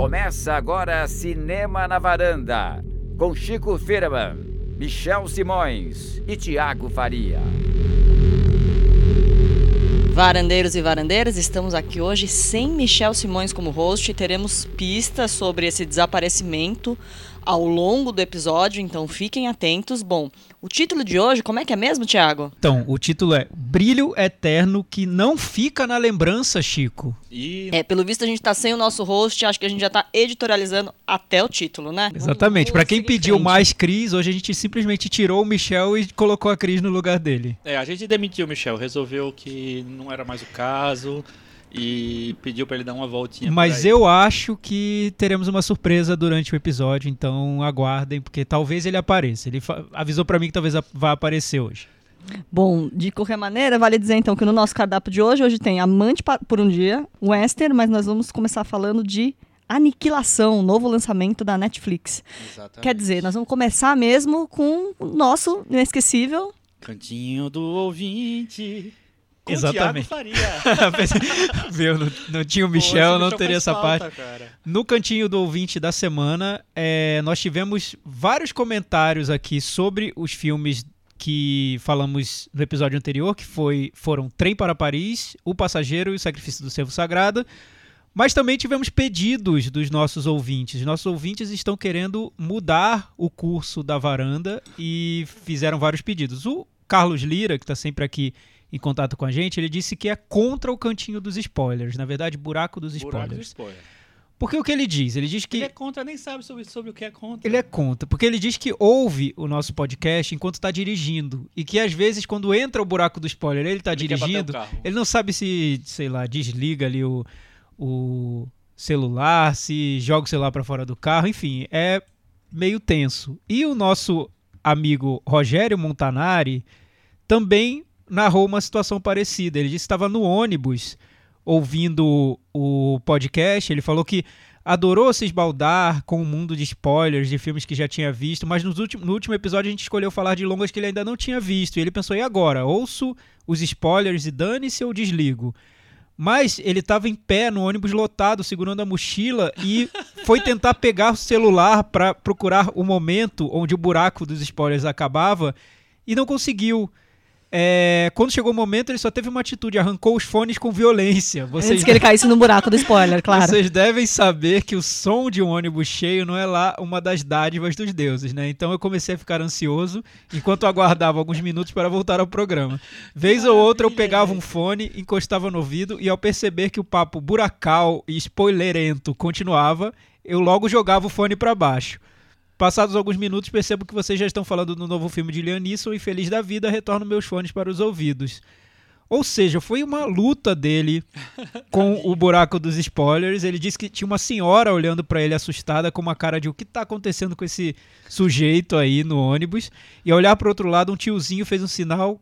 Começa agora Cinema na Varanda, com Chico Firman, Michel Simões e Tiago Faria. Varandeiros e varandeiras, estamos aqui hoje sem Michel Simões como host e teremos pistas sobre esse desaparecimento ao longo do episódio, então fiquem atentos. Bom, o título de hoje, como é que é mesmo, Thiago? Então, o título é Brilho Eterno que não fica na lembrança, Chico. E... É, pelo visto a gente tá sem o nosso host, acho que a gente já tá editorializando até o título, né? Exatamente. Para quem pediu mais Cris, hoje a gente simplesmente tirou o Michel e colocou a Cris no lugar dele. É, a gente demitiu o Michel, resolveu que não era mais o caso e pediu para ele dar uma voltinha. Mas eu acho que teremos uma surpresa durante o episódio, então aguardem, porque talvez ele apareça. Ele avisou para mim que talvez vá aparecer hoje. Bom, de qualquer maneira, vale dizer então que no nosso cardápio de hoje, hoje tem Amante por um Dia, Western, mas nós vamos começar falando de Aniquilação, novo lançamento da Netflix. Exatamente. Quer dizer, nós vamos começar mesmo com o nosso inesquecível... Cantinho do ouvinte... Com Exatamente. Viu, não, não, tinha o Michel, Pô, não teria essa falta, parte. Cara. No cantinho do ouvinte da semana, é, nós tivemos vários comentários aqui sobre os filmes que falamos no episódio anterior, que foi, foram Trem para Paris, O Passageiro e o Sacrifício do Servo Sagrado. Mas também tivemos pedidos dos nossos ouvintes. Nossos ouvintes estão querendo mudar o curso da varanda e fizeram vários pedidos. O Carlos Lira, que está sempre aqui em contato com a gente, ele disse que é contra o cantinho dos spoilers. Na verdade, buraco dos buraco spoilers. Spoiler. Porque o que ele diz? Ele diz que. Ele é contra, nem sabe sobre, sobre o que é contra. Ele é contra. Porque ele diz que ouve o nosso podcast enquanto está dirigindo. E que às vezes, quando entra o buraco do spoiler, ele está dirigindo. Ele não sabe se, sei lá, desliga ali o, o celular, se joga o celular para fora do carro. Enfim, é meio tenso. E o nosso amigo Rogério Montanari também narrou uma situação parecida. Ele disse que estava no ônibus ouvindo o podcast. Ele falou que adorou se esbaldar com o mundo de spoilers de filmes que já tinha visto, mas nos últimos, no último episódio a gente escolheu falar de longas que ele ainda não tinha visto. E ele pensou: e agora? Ouço os spoilers e dane-se ou desligo? Mas ele estava em pé no ônibus lotado, segurando a mochila, e foi tentar pegar o celular para procurar o momento onde o buraco dos spoilers acabava e não conseguiu. É, quando chegou o momento, ele só teve uma atitude, arrancou os fones com violência. Vocês... Antes que ele caísse no buraco do spoiler, claro. Vocês devem saber que o som de um ônibus cheio não é lá uma das dádivas dos deuses, né? Então eu comecei a ficar ansioso enquanto aguardava alguns minutos para voltar ao programa. Vez ou outra eu pegava um fone, encostava no ouvido e ao perceber que o papo buracal e spoilerento continuava, eu logo jogava o fone para baixo. Passados alguns minutos, percebo que vocês já estão falando do novo filme de Liam Neeson e feliz da vida, retorno meus fones para os ouvidos. Ou seja, foi uma luta dele com o buraco dos spoilers. Ele disse que tinha uma senhora olhando para ele assustada com uma cara de o que está acontecendo com esse sujeito aí no ônibus. E ao olhar para outro lado, um tiozinho fez um sinal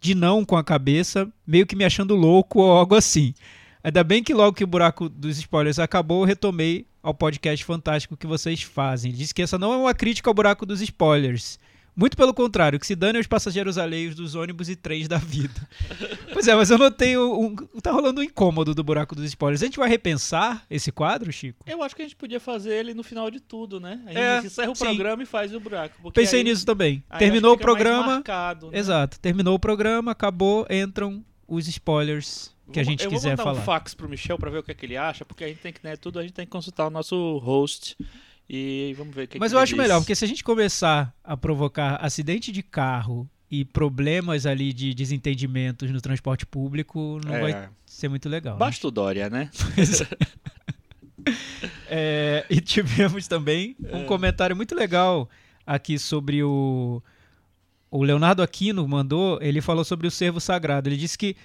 de não com a cabeça, meio que me achando louco ou algo assim. Ainda bem que logo que o buraco dos spoilers acabou, eu retomei ao podcast fantástico que vocês fazem. Ele disse que essa não é uma crítica ao buraco dos spoilers. Muito pelo contrário, que se dane aos passageiros alheios dos ônibus e trens da vida. pois é, mas eu notei um, um, tá rolando um incômodo do buraco dos spoilers. A gente vai repensar esse quadro, Chico? Eu acho que a gente podia fazer ele no final de tudo, né? A gente é, encerra o sim. programa e faz o buraco. Pensei aí, nisso também. Terminou o programa. Marcado, né? Exato. Terminou o programa, acabou, entram os spoilers que a gente eu quiser falar. Eu vou mandar um fax pro Michel para ver o que, é que ele acha, porque a gente tem que, né, tudo a gente tem que consultar o nosso host e vamos ver o que Mas que eu acho diz. melhor, porque se a gente começar a provocar acidente de carro e problemas ali de desentendimentos no transporte público, não é. vai ser muito legal. Né? Basta né? o Dória, né? é, e tivemos também um é. comentário muito legal aqui sobre o. O Leonardo Aquino mandou, ele falou sobre o servo sagrado. Ele disse que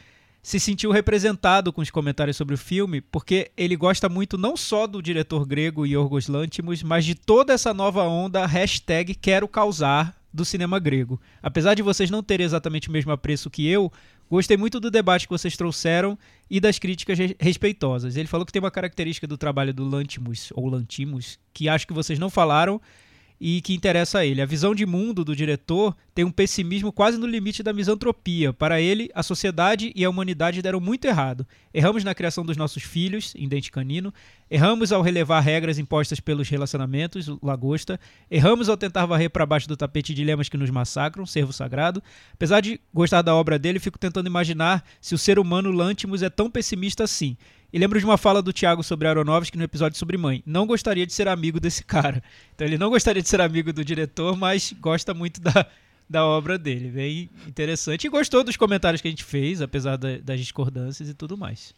se sentiu representado com os comentários sobre o filme, porque ele gosta muito não só do diretor grego Yorgos Lanthimos, mas de toda essa nova onda hashtag quero causar do cinema grego. Apesar de vocês não terem exatamente o mesmo apreço que eu, gostei muito do debate que vocês trouxeram e das críticas respeitosas. Ele falou que tem uma característica do trabalho do Lantimos, ou Lantimos, que acho que vocês não falaram, e que interessa a ele. A visão de mundo do diretor tem um pessimismo quase no limite da misantropia. Para ele, a sociedade e a humanidade deram muito errado. Erramos na criação dos nossos filhos, em Dente Canino, erramos ao relevar regras impostas pelos relacionamentos, Lagosta, erramos ao tentar varrer para baixo do tapete dilemas que nos massacram, Servo Sagrado. Apesar de gostar da obra dele, fico tentando imaginar se o ser humano Lantimos é tão pessimista assim. E lembro de uma fala do Thiago sobre Aronofsky no episódio sobre mãe. Não gostaria de ser amigo desse cara. Então ele não gostaria de ser amigo do diretor, mas gosta muito da, da obra dele. Bem interessante. E gostou dos comentários que a gente fez, apesar da, das discordâncias e tudo mais.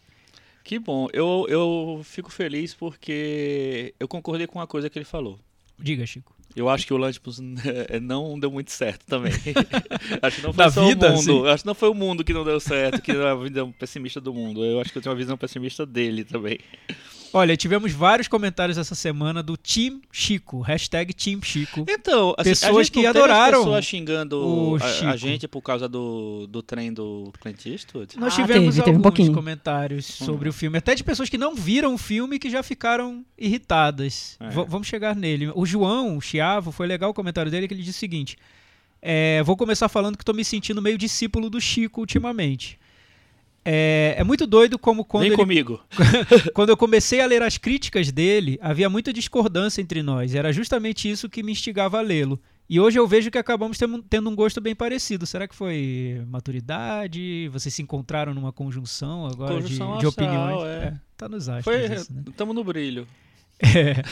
Que bom. Eu, eu fico feliz porque eu concordei com uma coisa que ele falou. Diga, Chico. Eu acho que o Lantimos não deu muito certo também. acho que não foi só vida, o mundo. sim. Acho que não foi o mundo que não deu certo, que é a visão pessimista do mundo. Eu acho que eu tenho uma visão pessimista dele também. Olha, tivemos vários comentários essa semana do Team Chico, hashtag Team Chico. Então, assim, Pessoas a gente que adoraram pessoas xingando o a, Chico. a gente por causa do, do trem do Clint Eastwood. Nós Ah, tivemos teve, teve um alguns pouquinho. comentários sobre o filme, até de pessoas que não viram o filme e que já ficaram irritadas. É. Vamos chegar nele. O João, o Chiavo, foi legal o comentário dele que ele disse o seguinte: é, vou começar falando que estou me sentindo meio discípulo do Chico ultimamente. É, é muito doido como quando Vem ele comigo. quando eu comecei a ler as críticas dele, havia muita discordância entre nós. Era justamente isso que me instigava a lê-lo. E hoje eu vejo que acabamos tendo um gosto bem parecido. Será que foi maturidade? Vocês se encontraram numa conjunção agora de- Conjunção de, astral, opiniões? é. tá nos astros. Isso, né? no brilho. É.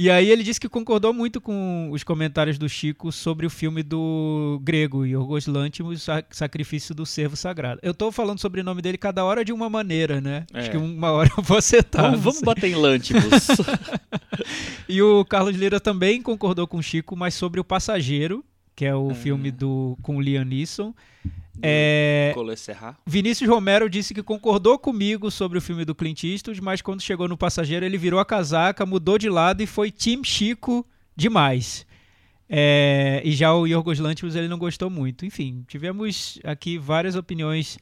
E aí ele disse que concordou muito com os comentários do Chico sobre o filme do grego, Yorgos Lanthimos, Sa- Sacrifício do Servo Sagrado. Eu tô falando sobre o nome dele cada hora de uma maneira, né? É. Acho que uma hora eu vou acertar. vamos vamos bater em Lantimos. E o Carlos Lira também concordou com o Chico, mas sobre o Passageiro, que é o Hum. filme do com o Liam Neeson. É. Vinícius Romero disse que concordou comigo sobre o filme do Clint Eastwood, mas quando chegou no Passageiro ele virou a casaca, mudou de lado e foi Team Chico demais. É, e já o Yorgos Lanthimos ele não gostou muito. Enfim, tivemos aqui várias opiniões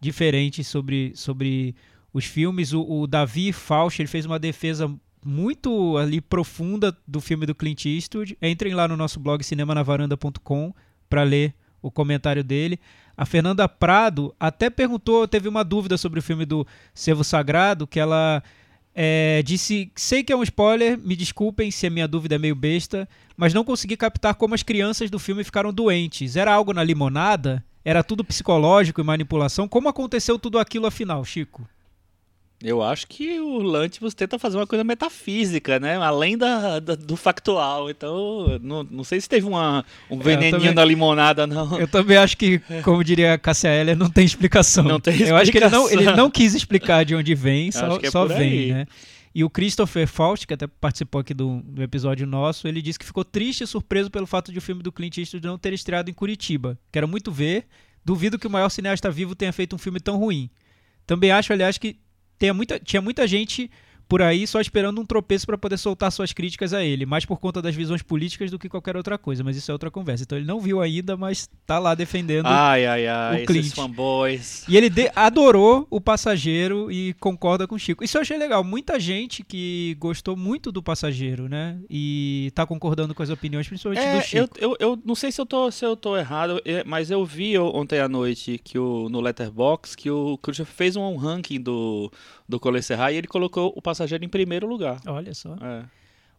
diferentes sobre, sobre os filmes. O, o Davi Fausch ele fez uma defesa muito ali profunda do filme do Clint Eastwood. Entrem lá no nosso blog cinemanavaranda.com para ler o comentário dele. A Fernanda Prado até perguntou, teve uma dúvida sobre o filme do Servo Sagrado, que ela é, disse: sei que é um spoiler, me desculpem se a minha dúvida é meio besta, mas não consegui captar como as crianças do filme ficaram doentes. Era algo na limonada? Era tudo psicológico e manipulação? Como aconteceu tudo aquilo afinal, Chico? Eu acho que o Lantimos tenta fazer uma coisa metafísica, né? Além da, da- do factual. Então, não, não sei se teve uma, um veneninho também- na limonada, não. Eu também acho que, como diria a Cássia Eller, não tem explicação. Não tem Eu acho que ele não, explicação. ele não quis explicar de onde vem, só, é só vem, aí. né? E o Christopher Faust, que até participou aqui do, do episódio nosso, ele disse que ficou triste e surpreso pelo fato de o filme do Clint Eastwood não ter estreado em Curitiba. Quero muito ver. Duvido que o maior cineasta vivo tenha feito um filme tão ruim. Também acho, aliás, que tenha muita, tinha muita gente por aí só esperando um tropeço para poder soltar suas críticas a ele, mais por conta das visões políticas do que qualquer outra coisa, mas isso é outra conversa. Então ele não viu ainda, mas tá lá defendendo. Ai, ai, ai, o esses Clint. fanboys. E ele de- adorou o passageiro e concorda com o Chico. Isso eu achei legal. Muita gente que gostou muito do passageiro, né? E tá concordando com as opiniões, principalmente do É, eu, Chico. eu, eu não sei se eu tô, se eu tô errado, é, mas eu vi ontem à noite que o, no Letterboxd que o Christopher fez um ranking do, do Colê Serra e ele colocou o passageiro em primeiro lugar. Olha só. É.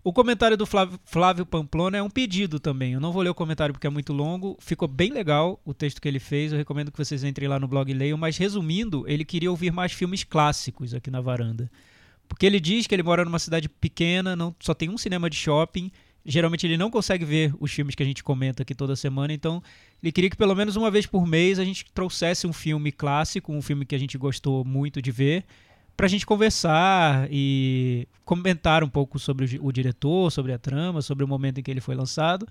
O comentário do Flávio, Flávio Pamplona é um pedido também. Eu não vou ler o comentário porque é muito longo. Ficou bem legal o texto que ele fez. Eu recomendo que vocês entrem lá no blog e leiam. Mas resumindo, ele queria ouvir mais filmes clássicos aqui na varanda. Porque ele diz que ele mora numa cidade pequena, não, só tem um cinema de shopping. Geralmente ele não consegue ver os filmes que a gente comenta aqui toda semana, então ele queria que pelo menos uma vez por mês a gente trouxesse um filme clássico, um filme que a gente gostou muito de ver, pra gente conversar e comentar um pouco sobre o, o diretor, sobre a trama, sobre o momento em que ele foi lançado.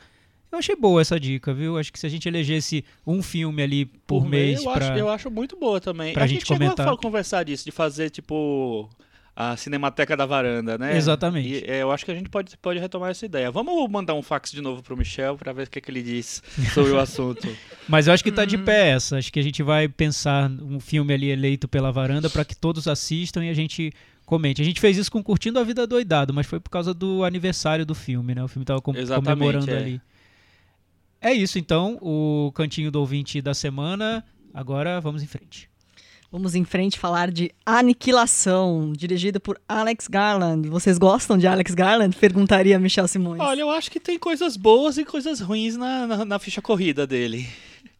Eu achei boa essa dica, viu? Acho que se a gente elegesse um filme ali por, mês eu, pra... acho, eu acho muito boa também. pra a gente gente chegou comentar. a falar- conversar disso, de fazer tipo a Cinemateca da Varanda, né? Exatamente. E, é, eu acho que a gente pode, pode retomar essa ideia. Vamos mandar um fax de novo pro Michel pra ver o que, que ele diz sobre o assunto. Mas eu acho que tá Hum. de pé essa. Acho que a gente vai pensar um filme ali eleito pela varanda para que todos assistam e a gente comente. A gente fez isso com Curtindo a Vida Doidado, mas foi por causa do aniversário do filme, né? O filme tava com Exatamente, comemorando é. ali. É isso, então, o cantinho do ouvinte da semana. Agora vamos em frente. Vamos em frente falar de Aniquilação, dirigido por Alex Garland. Vocês gostam de Alex Garland? Perguntaria Michel Simões. Olha, eu acho que tem coisas boas e coisas ruins na, na, na ficha corrida dele.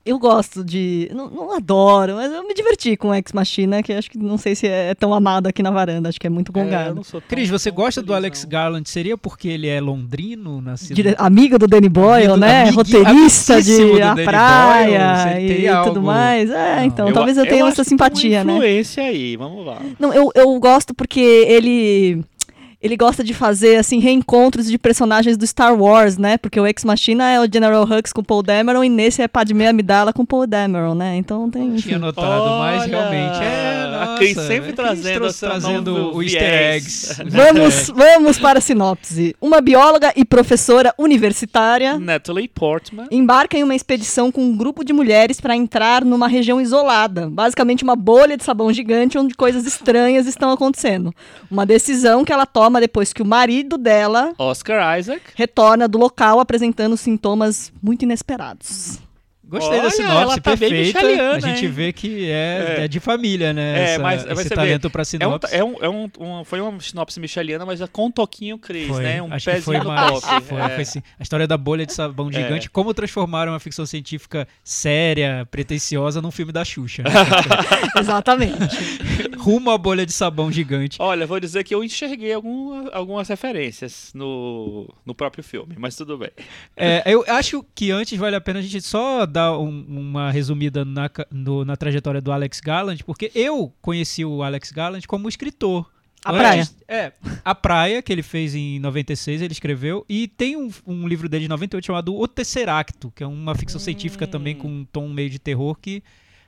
Eu gosto de. Não, não adoro, mas eu me diverti com Ex Machina, que acho que não sei se é tão amado aqui na varanda, acho que é muito É, eu gongado. não sou tão- Cris, você tão gosta do Alex não. Garland? Seria porque ele é londrino, nascido... Dire- Amigo do Danny Boyle, Amigo- né? amigui- Roteirista de A Praia Boyle, e tem tudo algo- mais. É, Não. então, talvez eu tenha acho essa que tem uma simpatia, né? influência aí, vamos lá. Não, eu, eu gosto porque ele ele gosta de fazer assim reencontros de personagens do Star Wars, né? Porque o Ex Machina é o General Hux com Paul Dameron e nesse é Padmé Amidala com Paul Dameron, né? Então tem Não tinha notado, mas Olha, realmente é. a Nossa, Cris sempre a Cris trazendo trazendo o easter eggs. Vamos, vamos para a sinopse. Uma bióloga e professora universitária Natalie Portman. embarca em uma expedição com um grupo de mulheres para entrar numa região isolada, basicamente uma bolha de sabão gigante onde coisas estranhas estão acontecendo. Uma decisão que ela toma depois que o marido dela Oscar Isaac. retorna do local apresentando sintomas muito inesperados. Gostei da Olha, sinopse ela tá bem perfeita. a gente hein? vê que é, É. é de família, né? É, essa- mas esse talento pra É um, sinopse. é um, é um, um- foi uma sinopse micheliana, mas é com um toquinho Cris, Foi, né? Um acho que pezinho foi no mais. top. Foi, É. foi sim. A história da bolha de sabão gigante, como transformaram uma ficção científica séria, pretensiosa, num filme da Xuxa. né? Exatamente. Rumo à bolha de sabão gigante. Olha, vou dizer que eu enxerguei algum- algumas referências no, no próprio filme, mas tudo bem. É, eu acho que antes vale a pena a gente só dar um- uma resumida na, no- na trajetória do Alex Garland, porque eu conheci o Alex Garland como escritor. A Antes- É, A Praia, que ele fez em 96, ele escreveu, e tem um, um livro dele de 98 chamado O Tesseracto, que é uma ficção científica também com um tom meio de terror, que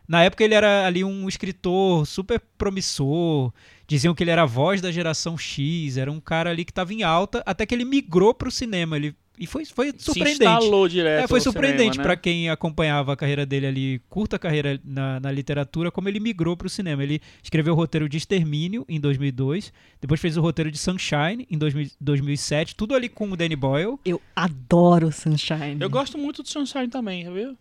na época ele era ali um escritor super promissor, diziam que ele era a voz da geração X, era um cara ali que estava em alta, até que ele migrou para o cinema, ele, e foi, foi Se surpreendente. instalou direto É, foi surpreendente né? quem acompanhava a carreira dele ali, curta carreira na, na literatura, como ele migrou pro cinema. Ele escreveu o roteiro de Extermínio em 2002, depois fez o roteiro de Sunshine em 2000 2007, tudo ali com o Danny Boyle. Eu adoro Sunshine. Eu gosto muito do Sunshine também, viu?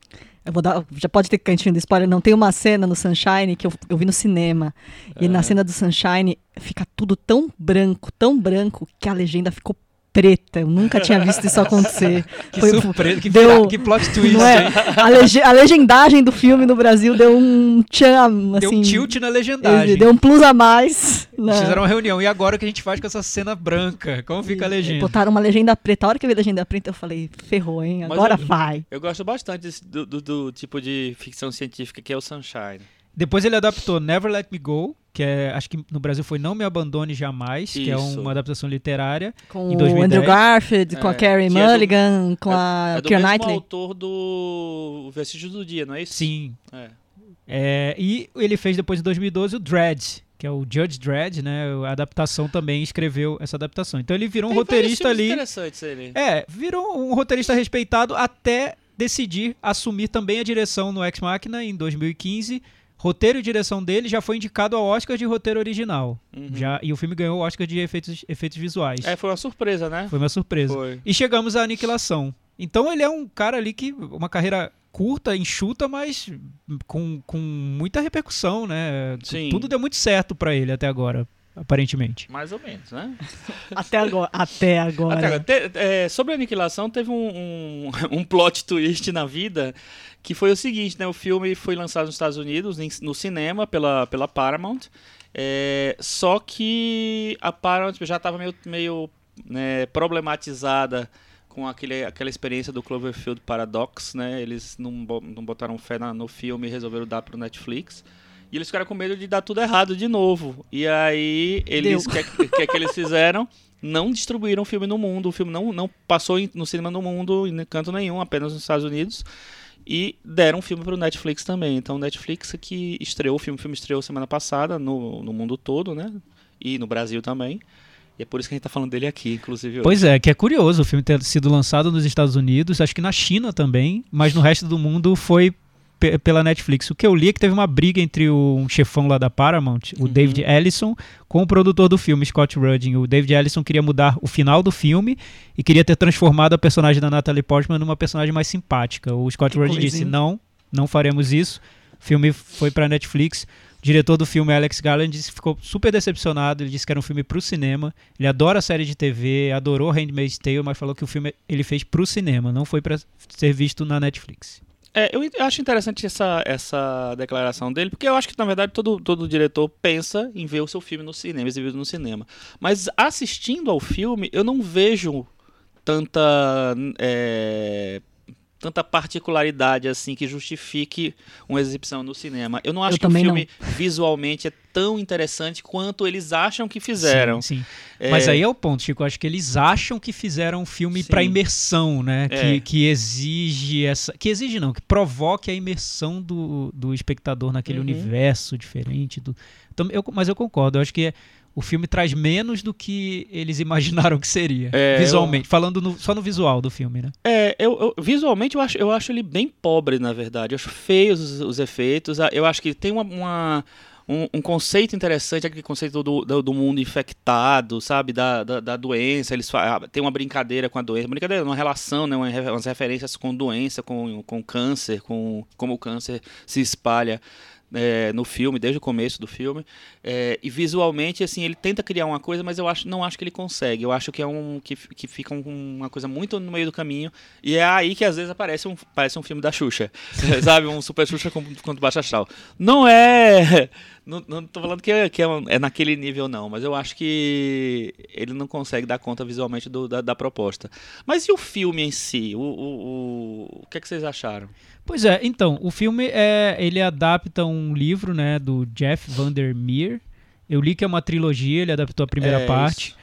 Eu vou dar, já pode ter cantinho do spoiler, não. Tem uma cena no Sunshine que eu, eu vi no cinema. E na cena do Sunshine fica tudo tão branco, tão branco, que a legenda ficou preta. Eu nunca tinha visto isso acontecer. Que Foi- surpresa, que, deu- vira- que plot twist, Não é? hein? a, lege- a legendagem do filme no Brasil deu um tchan, Deu assim, um tilt na legendagem. Deu um plus a mais. né? Eles fizeram uma reunião. E agora o que a gente faz com essa cena branca? Como fica a legenda? Botaram uma legenda preta. A hora que eu vi a legenda preta, eu falei, ferrou, hein? Agora eu- vai. Eu gosto bastante desse- do, do- do tipo de ficção científica que é o Sunshine. Depois ele adaptou Never Let Me Go, que é, acho que no Brasil foi Não Me Abandone Jamais, que é Isso. uma adaptação literária. Com Em o 2010. Andrew Garfield, com a É, Carrie que é do- Mulligan, com a é do Keira mesmo Knightley. autor do Vestígio do Dia, não é isso? Sim. É. É, e ele fez depois em 2012 o Dredd, que é o Judge Dredd, né? A adaptação também escreveu essa adaptação. Então ele virou um Tem vários roteirista ali. interessantes ele. É, virou um roteirista respeitado até decidir assumir também a direção no Ex Machina em 2015. Roteiro e direção dele já foi indicado ao Oscar de roteiro original. Uhum. Já, e o filme ganhou o Oscar de efeitos, efeitos visuais. É, foi uma surpresa, né? Foi uma surpresa. Foi. E chegamos à aniquilação. Então ele é um cara ali que. Uma carreira curta, enxuta, mas com, com muita repercussão, né? Sim. Tudo deu muito certo pra ele até agora, aparentemente. Mais ou menos, né? Até agora. Até agora. Até agora, te- é, sobre a aniquilação, teve um, um, um plot twist na vida que foi o seguinte, né? O filme foi lançado nos Estados Unidos, no cinema, pela, pela Paramount. é, só que a Paramount já estava meio, meio né, problematizada com aquele, aquela experiência do Cloverfield Paradox, né? Eles não, não botaram fé na- no filme e resolveram dar pro Netflix. E eles ficaram com medo de dar tudo errado de novo. E aí, eles, o que, é que- que é que eles fizeram? Não distribuíram o filme no mundo. O filme não, não passou em- no cinema no mundo, em canto nenhum, apenas nos Estados Unidos. E deram o filme pro Netflix também. Então, o Netflix que estreou o filme. O filme estreou semana passada no, no mundo todo, né? E no Brasil também. E é por isso que a gente tá falando dele aqui, inclusive. hoje. Pois é, que é curioso o filme ter sido lançado nos Estados Unidos, acho que na China também, mas no resto do mundo foi pela Netflix. O que eu li é que teve uma briga entre o, um chefão lá da Paramount, o uhum. David Ellison, com o produtor do filme, Scott Rudin. O David Ellison queria mudar o final do filme e queria ter transformado a personagem da Natalie Portman numa personagem mais simpática. O Scott Rudin disse: não, não faremos isso. O filme foi para Netflix. O diretor do filme, Alex Garland, disse que ficou super decepcionado. Ele disse que era um filme para o cinema. Ele adora a série de TV, adorou Handmaid's Tale, mas falou que o filme ele fez para o cinema, não foi para ser visto na Netflix. É, eu acho interessante essa, essa declaração dele, porque eu acho que, na verdade, todo, todo diretor pensa em ver o seu filme no cinema, exibido no cinema. Mas assistindo ao filme, eu não vejo tanta. É, tanta particularidade assim que justifique uma exibição no cinema. Eu não acho eu que o filme não. visualmente é tão interessante quanto eles acham que fizeram. Sim, sim. É... Mas aí é o ponto, Chico. Eu acho que eles acham que fizeram um filme para imersão, né? É. Que, que exige essa. Que exige não, que provoque a imersão do, do espectador naquele uhum. universo diferente. Do... Então, eu, mas eu concordo. Eu acho que é, o filme traz menos do que eles imaginaram que seria. É, visualmente. Eu... Falando no, só no visual do filme, né? É, eu, eu, visualmente eu acho, eu acho ele bem pobre, na verdade. Eu acho feios os, os efeitos. Ah, eu acho que tem uma, uma um, um, conceito interessante, aquele conceito do, do, do mundo infectado, sabe? Da, da, da, doença. Eles ah, tem uma brincadeira com a doença. Brincadeira, uma relação, né? Uma, umas referências com doença, com, com câncer, com como o câncer se espalha é, no filme, desde o começo do filme. É, e visualmente, assim, ele tenta criar uma coisa, mas eu acho, não acho que ele consegue. Eu acho que é um que, que fica um, uma coisa muito no meio do caminho. E é aí que às vezes aparece um, parece um filme da Xuxa. sabe? Um Super Xuxa contra Baixa Astral. Não é. Não, não tô falando que, é, que é, é, naquele nível, não, mas eu acho que ele não consegue dar conta visualmente do, da, da, proposta. Mas e o filme em si? O, o, o, o que, é que vocês acharam? Pois é, então, o filme é, ele adapta um livro, né, do Jeff Vandermeer. Eu li que é uma trilogia, ele adaptou a primeira é parte.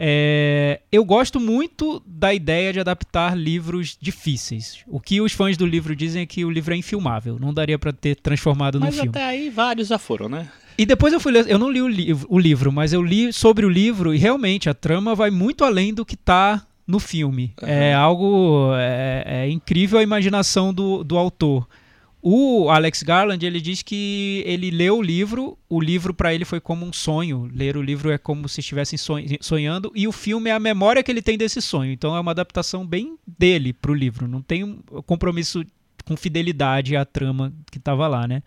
É, eu gosto muito da ideia de adaptar livros difíceis. O que os fãs do livro dizem é que o livro é infilmável, não daria para ter transformado mas no filme. Mas até aí vários já foram, né? E depois eu fui ler, eu não li o, li o livro, mas eu li sobre o livro e realmente a trama vai muito além do que está no filme. Uhum. É algo. É, é, incrível a imaginação do, do autor. O Alex Garland ele diz que ele leu o livro, o livro para ele foi como um sonho. Ler o livro é como se estivesse sonhando e o filme é a memória que ele tem desse sonho. Então é uma adaptação bem dele para o livro. Não tem um compromisso com fidelidade à trama que estava lá, né?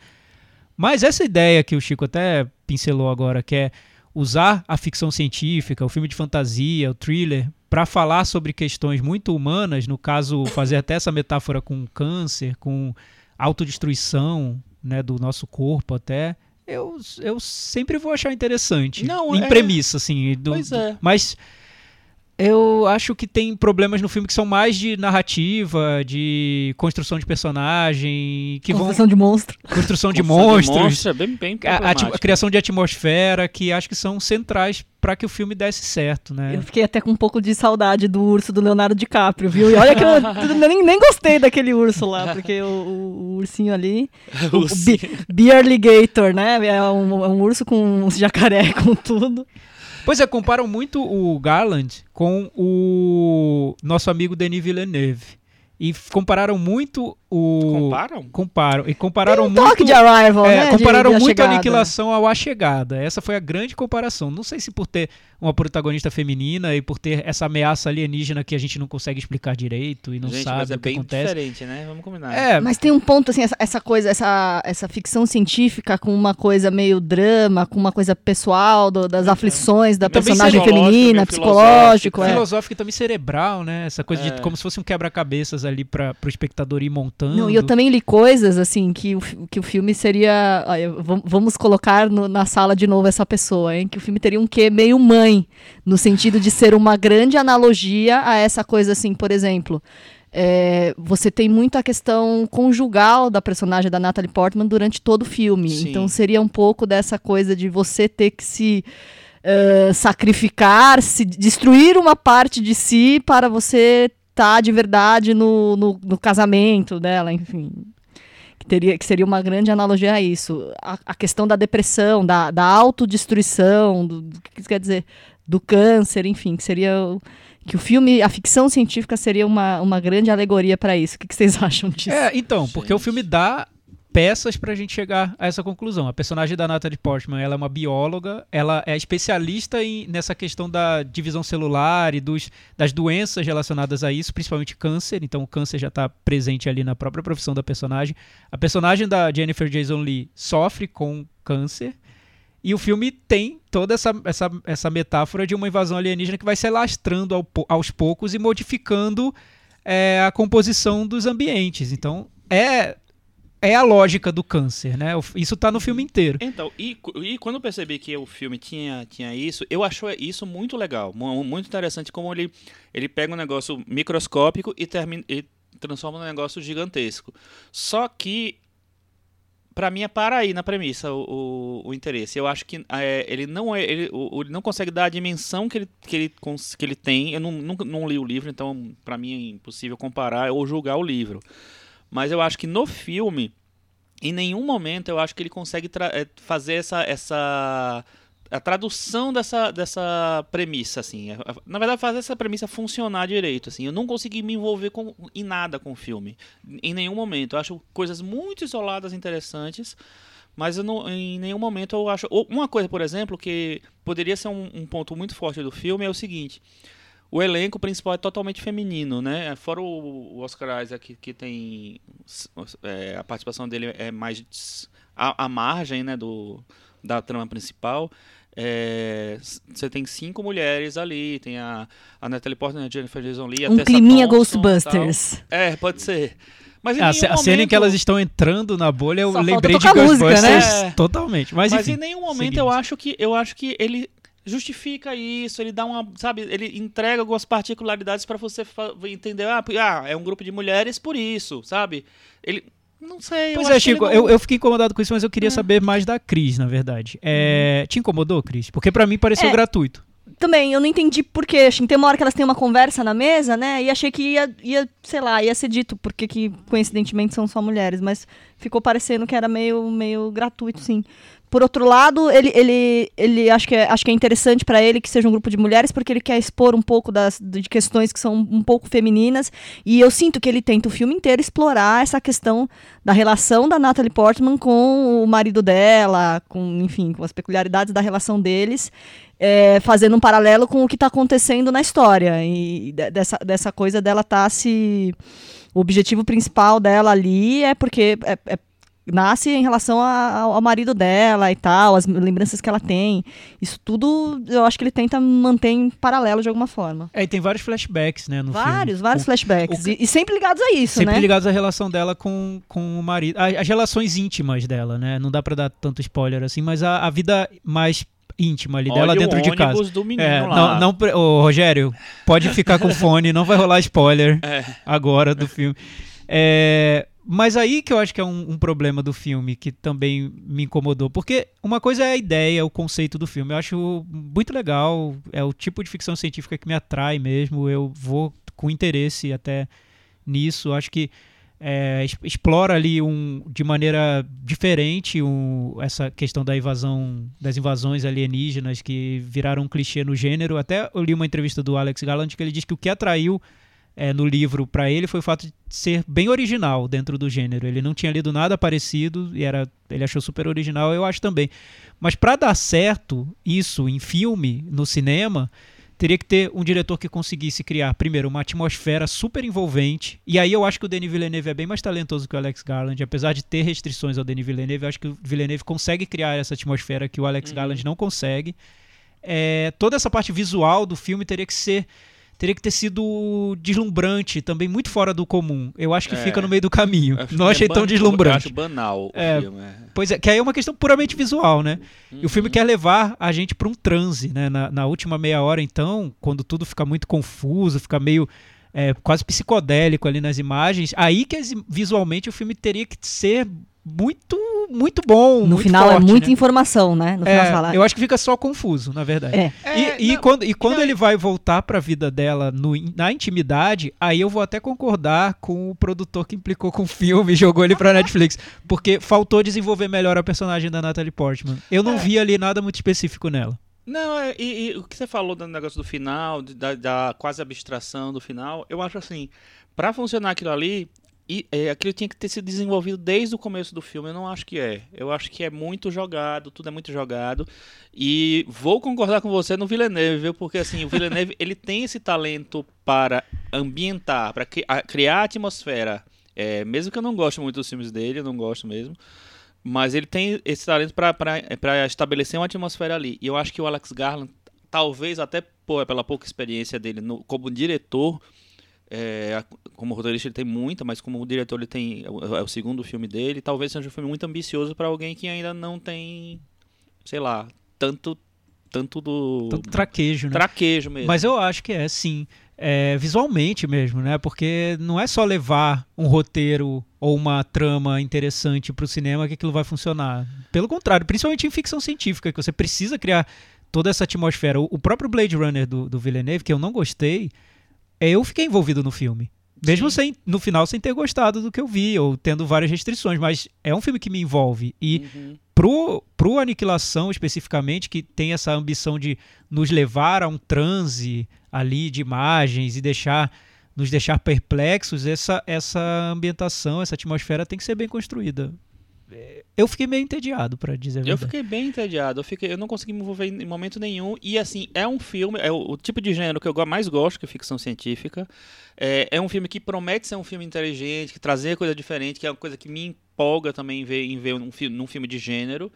Mas essa ideia que o Chico até pincelou agora, que é usar a ficção científica, o filme de fantasia, o thriller, para falar sobre questões muito humanas, no caso, fazer até essa metáfora com câncer, com autodestruição né, do nosso corpo até, eu, eu sempre vou achar interessante. Não, em é... premissa, assim. Do, pois é. Mas eu acho que tem problemas no filme que são mais de narrativa, de construção de personagem, que construção vão... de monstro, construção de monstros, de monstro é bem, bem a, a, criação de atmosfera, que acho que são centrais para que o filme desse certo, né? Eu fiquei até com um pouco de saudade do urso do Leonardo DiCaprio, viu? E olha que eu nem, nem gostei daquele urso lá, porque o, o, o ursinho ali, o, o Beerligator, né? É um, é um urso com um jacaré, com tudo. Pois é, comparam muito o Garland com o nosso amigo Denis Villeneuve. E compararam muito o. Comparam? Comparam. E compararam um muito. Toque de Arrival, é, né? Compararam de, de muito a, a aniquilação ao A Chegada. Essa foi a grande comparação. Não sei se por ter uma protagonista feminina e por ter essa ameaça alienígena que a gente não consegue explicar direito e não gente, sabe mas é o que bem acontece. diferente, né? Vamos combinar. É, mas tem um ponto assim, essa, essa, coisa, essa, essa ficção científica com uma coisa meio drama, com uma coisa pessoal do, das é. aflições da personagem feminina, psicológico, filosófico, é. filosófico e também cerebral, né? Essa coisa é. de como se fosse um quebra-cabeças ali para o espectador ir montando. Não, e eu também li coisas assim que o, que o filme seria, olha, vamos colocar no, na sala de novo essa pessoa, hein? Que o filme teria um quê meio mãe no sentido de ser uma grande analogia a essa coisa assim, por exemplo. É, você tem muito a questão conjugal da personagem da Natalie Portman durante todo o filme. Sim. Então seria um pouco dessa coisa de você ter que se uh, sacrificar, se destruir uma parte de si para você estar tá de verdade no, no, no, casamento dela, enfim. Que, teria, que seria uma grande analogia a isso. A, a questão da depressão, da, da autodestruição, do, do que quer dizer do câncer, enfim, que seria que o filme, a ficção científica seria uma, uma grande alegoria para isso. O que, que, vocês acham disso? É, então, porque Gente. o filme dá peças para a gente chegar a essa conclusão. A personagem da Natalie Portman, ela é uma bióloga, ela é especialista em, nessa questão da divisão celular e dos, das doenças relacionadas a isso, principalmente câncer. Então, o câncer já está presente ali na própria profissão da personagem. A personagem da Jennifer Jason Leigh sofre com câncer. E o filme tem toda essa, essa, essa metáfora de uma invasão alienígena que vai se alastrando ao, aos poucos e modificando é, a composição dos ambientes. Então, é é a lógica do câncer, né? Isso tá no filme inteiro. Então, e, e quando eu percebi que o filme tinha, tinha isso, eu acho isso muito legal, muito interessante como ele, ele pega um negócio microscópico e, termina, e transforma num negócio gigantesco. Só que para mim é para aí na premissa o, o, o interesse. Eu acho que é, ele não é, ele, o, ele não consegue dar a dimensão que ele, que ele, que ele tem. Eu não, não, não li o livro, então para mim é impossível comparar ou julgar o livro. Mas eu acho que no filme, em nenhum momento eu acho que ele consegue eh, fazer essa, essa a tradução dessa, dessa premissa, assim. Na verdade, fazer essa premissa funcionar direito, assim. Eu não consegui me envolver com, em nada com o filme. Em nenhum momento. Eu acho coisas muito isoladas interessantes, mas não, em nenhum momento eu acho... Uma coisa, por exemplo, que poderia ser um, um ponto muito forte do filme é o seguinte o elenco principal é totalmente feminino, né? Fora o, Oscar Isaac, que, tem é, a participação dele é mais à, margem, né, do, da trama principal. É, você tem cinco mulheres ali, tem a, a Natalie Portman, a Jennifer Jason Leigh, um climinha Ghostbusters. É, pode ser. Mas a, a cena em que elas estão entrando na bolha, eu lembrei de Ghostbusters música, né? É. totalmente. Mas, Mas enfim, em nenhum momento seguinte. eu acho que eu acho que ele justifica isso, ele dá uma, sabe, ele entrega algumas particularidades para você entender, ah, ah, é um grupo de mulheres por isso, sabe? Ele não sei. Pois é, Chico, não... eu, eu fiquei incomodado com isso, mas eu queria é. saber mais da Cris, na verdade. É. Te incomodou, Cris? Porque para mim pareceu é. gratuito. Também, eu não entendi por quê. Tem uma hora que elas têm uma conversa na mesa, né? E achei que ia, ia sei lá, ia ser dito, porque que coincidentemente são só mulheres, mas ficou parecendo que era meio, meio gratuito, sim. Por outro lado, ele, ele, ele acho, que é, acho que é interessante para ele que seja um grupo de mulheres, porque ele quer expor um pouco das, de questões que são um pouco femininas. E eu sinto que ele tenta o filme inteiro explorar essa questão da relação da Natalie Portman com o marido dela, com, enfim, com as peculiaridades da relação deles. É, fazendo um paralelo com o que está acontecendo na história. E dessa, dessa coisa dela tá se. O objetivo principal dela ali é porque é, é nasce em relação a, ao marido dela e tal, as lembranças que ela tem. Isso tudo eu acho que ele tenta manter em paralelo de alguma forma. É, e tem vários flashbacks, né? No vários, filme. vários o, flashbacks. O, e, e, sempre ligados a isso, sempre né? Sempre ligados à relação dela com, com o marido. As relações íntimas dela, né? Não dá pra dar tanto spoiler assim, mas a, a vida mais íntima ali Olha dela dentro de casa. Do menino é, lá. Não, não, ô, Rogério, pode ficar com fone, não vai rolar spoiler é. agora do filme. É, mas aí que eu acho que é um, um, problema do filme que também me incomodou. Porque uma coisa é a ideia, o conceito do filme. Eu acho muito legal. É o tipo de ficção científica que me atrai mesmo. Eu vou com interesse até nisso. Acho que é, explora ali um, de maneira diferente um, essa questão da invasão, das invasões alienígenas que viraram um clichê no gênero. Até eu li uma entrevista do Alex Gallant que ele diz que o que atraiu é, no livro para ele foi o fato de ser bem original dentro do gênero. Ele não tinha lido nada parecido e era, ele achou super original, eu acho também. Mas para dar certo isso em filme, no cinema, teria que ter um diretor que conseguisse criar, primeiro, uma atmosfera super envolvente. E aí eu acho que o Denis Villeneuve é bem mais talentoso que o Alex Garland, apesar de ter restrições ao Denis Villeneuve, eu acho que o Villeneuve consegue criar essa atmosfera que o Alex uhum. Garland não consegue. É, toda essa parte visual do filme teria que ser teria que ter sido deslumbrante, também muito fora do comum. Eu acho que é, fica no meio do caminho. Não achei é tão deslumbrante. Eu acho banal é, filme. É. Pois é, que aí é uma questão puramente visual, né? Uhum. E o filme uhum. quer levar a gente para um transe, né? Na, na, última meia hora, então, quando tudo fica muito confuso, fica meio é, quase psicodélico ali nas imagens, aí que visualmente o filme teria que ser muito muito bom. No muito final é forte, é muita né? informação, né? No é, fala... Eu acho que fica só confuso, na verdade. É. E, é, e quando, e quando ele vai voltar para a vida dela no, na intimidade, aí eu vou até concordar com o produtor que implicou com o filme e jogou ele pra Netflix. Porque faltou desenvolver melhor a personagem da Natalie Portman. Eu não é. vi ali nada muito específico nela. Não, é, e, e, o que você falou do negócio do final, da, da quase abstração do final, eu acho assim, para funcionar aquilo ali, e, é, aquilo tinha que ter sido desenvolvido desde o começo do filme. Eu não acho que é. Eu acho que é muito jogado, tudo é muito jogado. E vou concordar com você no Villeneuve, viu? Porque assim, o Villeneuve ele tem esse talento para ambientar, para criar atmosfera. É, mesmo que eu não goste muito dos filmes dele, eu não gosto mesmo. Mas ele tem esse talento para estabelecer uma atmosfera ali. E eu acho que o Alex Garland, talvez até pô, pela pouca experiência dele no, como diretor, é, como roteirista ele tem muita, mas como diretor ele tem é o segundo filme dele. Talvez seja um filme muito ambicioso para alguém que ainda não tem, sei lá, tanto tanto do tanto traquejo, né? Traquejo mesmo. Mas eu acho que é sim, é, visualmente mesmo, né? Porque não é só levar um roteiro ou uma trama interessante para o cinema que aquilo vai funcionar. Pelo contrário, principalmente em ficção científica, que você precisa criar toda essa atmosfera. O, próprio Blade Runner do, do Villeneuve, que eu não gostei, é, eu fiquei envolvido no filme. Mesmo sem, no final sem ter gostado do que eu vi, ou tendo várias restrições, mas é um filme que me envolve. E uhum. pro, pro Aniquilação, especificamente, que tem essa ambição de nos levar a um transe ali de imagens e deixar nos deixar perplexos, essa, essa ambientação, essa atmosfera tem que ser bem construída eu fiquei meio entediado, para dizer a verdade. Eu fiquei bem entediado. Eu, fiquei, eu não consegui me envolver em momento nenhum. E, assim, é um filme, é o, o tipo de gênero que eu mais gosto, que é ficção científica. É, é, um filme que promete ser um filme inteligente, que trazer coisa diferente, que é uma coisa que me empolga também em ver, em ver um, num filme de gênero.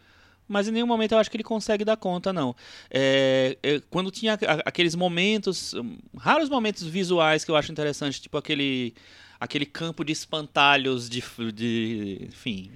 Mas em nenhum momento eu acho que ele consegue dar conta, não. É, é, quando tinha aqueles momentos, raros momentos visuais que eu acho interessante, tipo aquele, aquele campo de espantalhos, de, de enfim,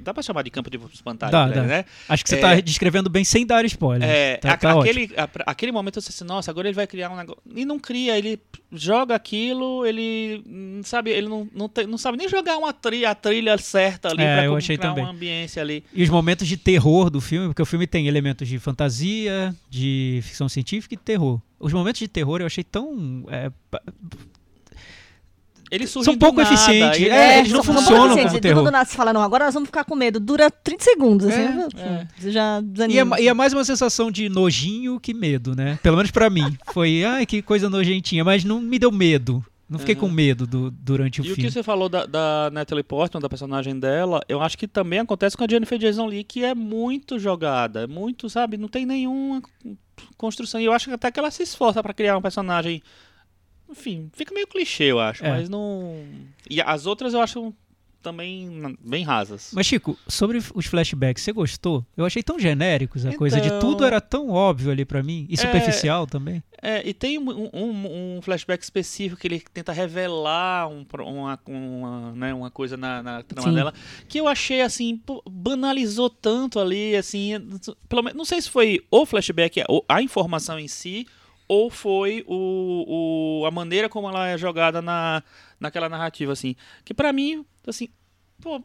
Dá pra chamar de campo de espantalho, dá, dá. né? Acho que você tá é, tá descrevendo bem sem dar spoiler. É, tá, tá aquele, a, aquele momento você assim, nossa, agora ele vai criar um negócio. E não cria, ele joga aquilo, ele sabe, ele não, não, não sabe nem jogar uma trilha, a trilha certa ali é, pra eu achei criar também. uma ambiência ali. E os momentos de terror do filme, porque o filme tem elementos de fantasia, de ficção científica e terror. Os momentos de terror eu achei tão é, ele são pouco eficientes. É, eles não funcionam como terror. Do nada você fala, não, agora nós vamos ficar com medo. Dura 30 segundos, assim, é, é. você já desanima. E é, e é, mais uma sensação de nojinho que medo, né? Pelo menos para mim. Foi, ai, que coisa nojentinha, mas não me deu medo. Não fiquei uhum. com medo do, durante o e filme. E o que você falou da, da, Natalie Portman, da personagem dela, eu acho que também acontece com a Jennifer Jason Lee, que é muito jogada, muito, sabe, não tem nenhuma construção. E eu acho até que ela se esforça para criar um personagem enfim, fica meio clichê, eu acho, é. mas não. E as outras eu acho também bem rasas. Mas, Chico, sobre os flashbacks, você gostou? Eu achei tão genéricos a então, coisa de tudo era tão óbvio ali para mim. E superficial é, também. É, e tem um, um, um, flashback específico que ele tenta revelar um, uma, uma, né, uma coisa na, na trama Sim. dela que eu achei assim, pô, banalizou tanto ali, assim. Pelo menos, não sei se foi o flashback, a informação em si ou foi o, o, a maneira como ela é jogada na, naquela narrativa, assim. Que para mim, assim, pô,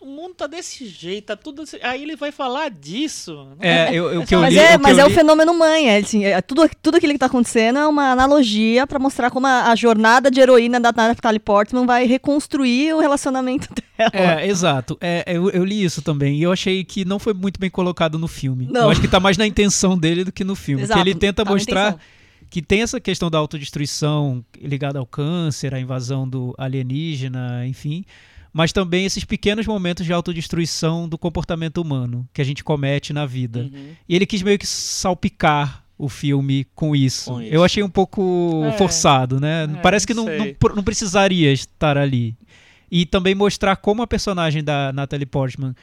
o mundo tá desse jeito, tá tudo assim, Aí ele vai falar disso. É, eu, eu, que eu mas li, é, o mas é o fenômeno mãe. É, assim, é, tudo, tudo aquilo que tá acontecendo é uma analogia para mostrar como a, a, jornada de heroína da Natalie Portman vai reconstruir o relacionamento dela. É, exato. É, eu, eu li isso também. E eu achei que não foi muito bem colocado no filme. Não. Eu acho que tá mais na intenção dele do que no filme. Exato, que ele tenta tá mostrar que tem essa questão da autodestruição ligada ao câncer, à invasão do alienígena, enfim mas também esses pequenos momentos de autodestruição do comportamento humano que a gente comete na vida. Uhum. E ele quis meio que salpicar o filme com isso. com isso. Eu achei um pouco é. forçado, né? É, Parece que não, não, não, precisaria estar ali. E também mostrar como a personagem da Natalie Portman,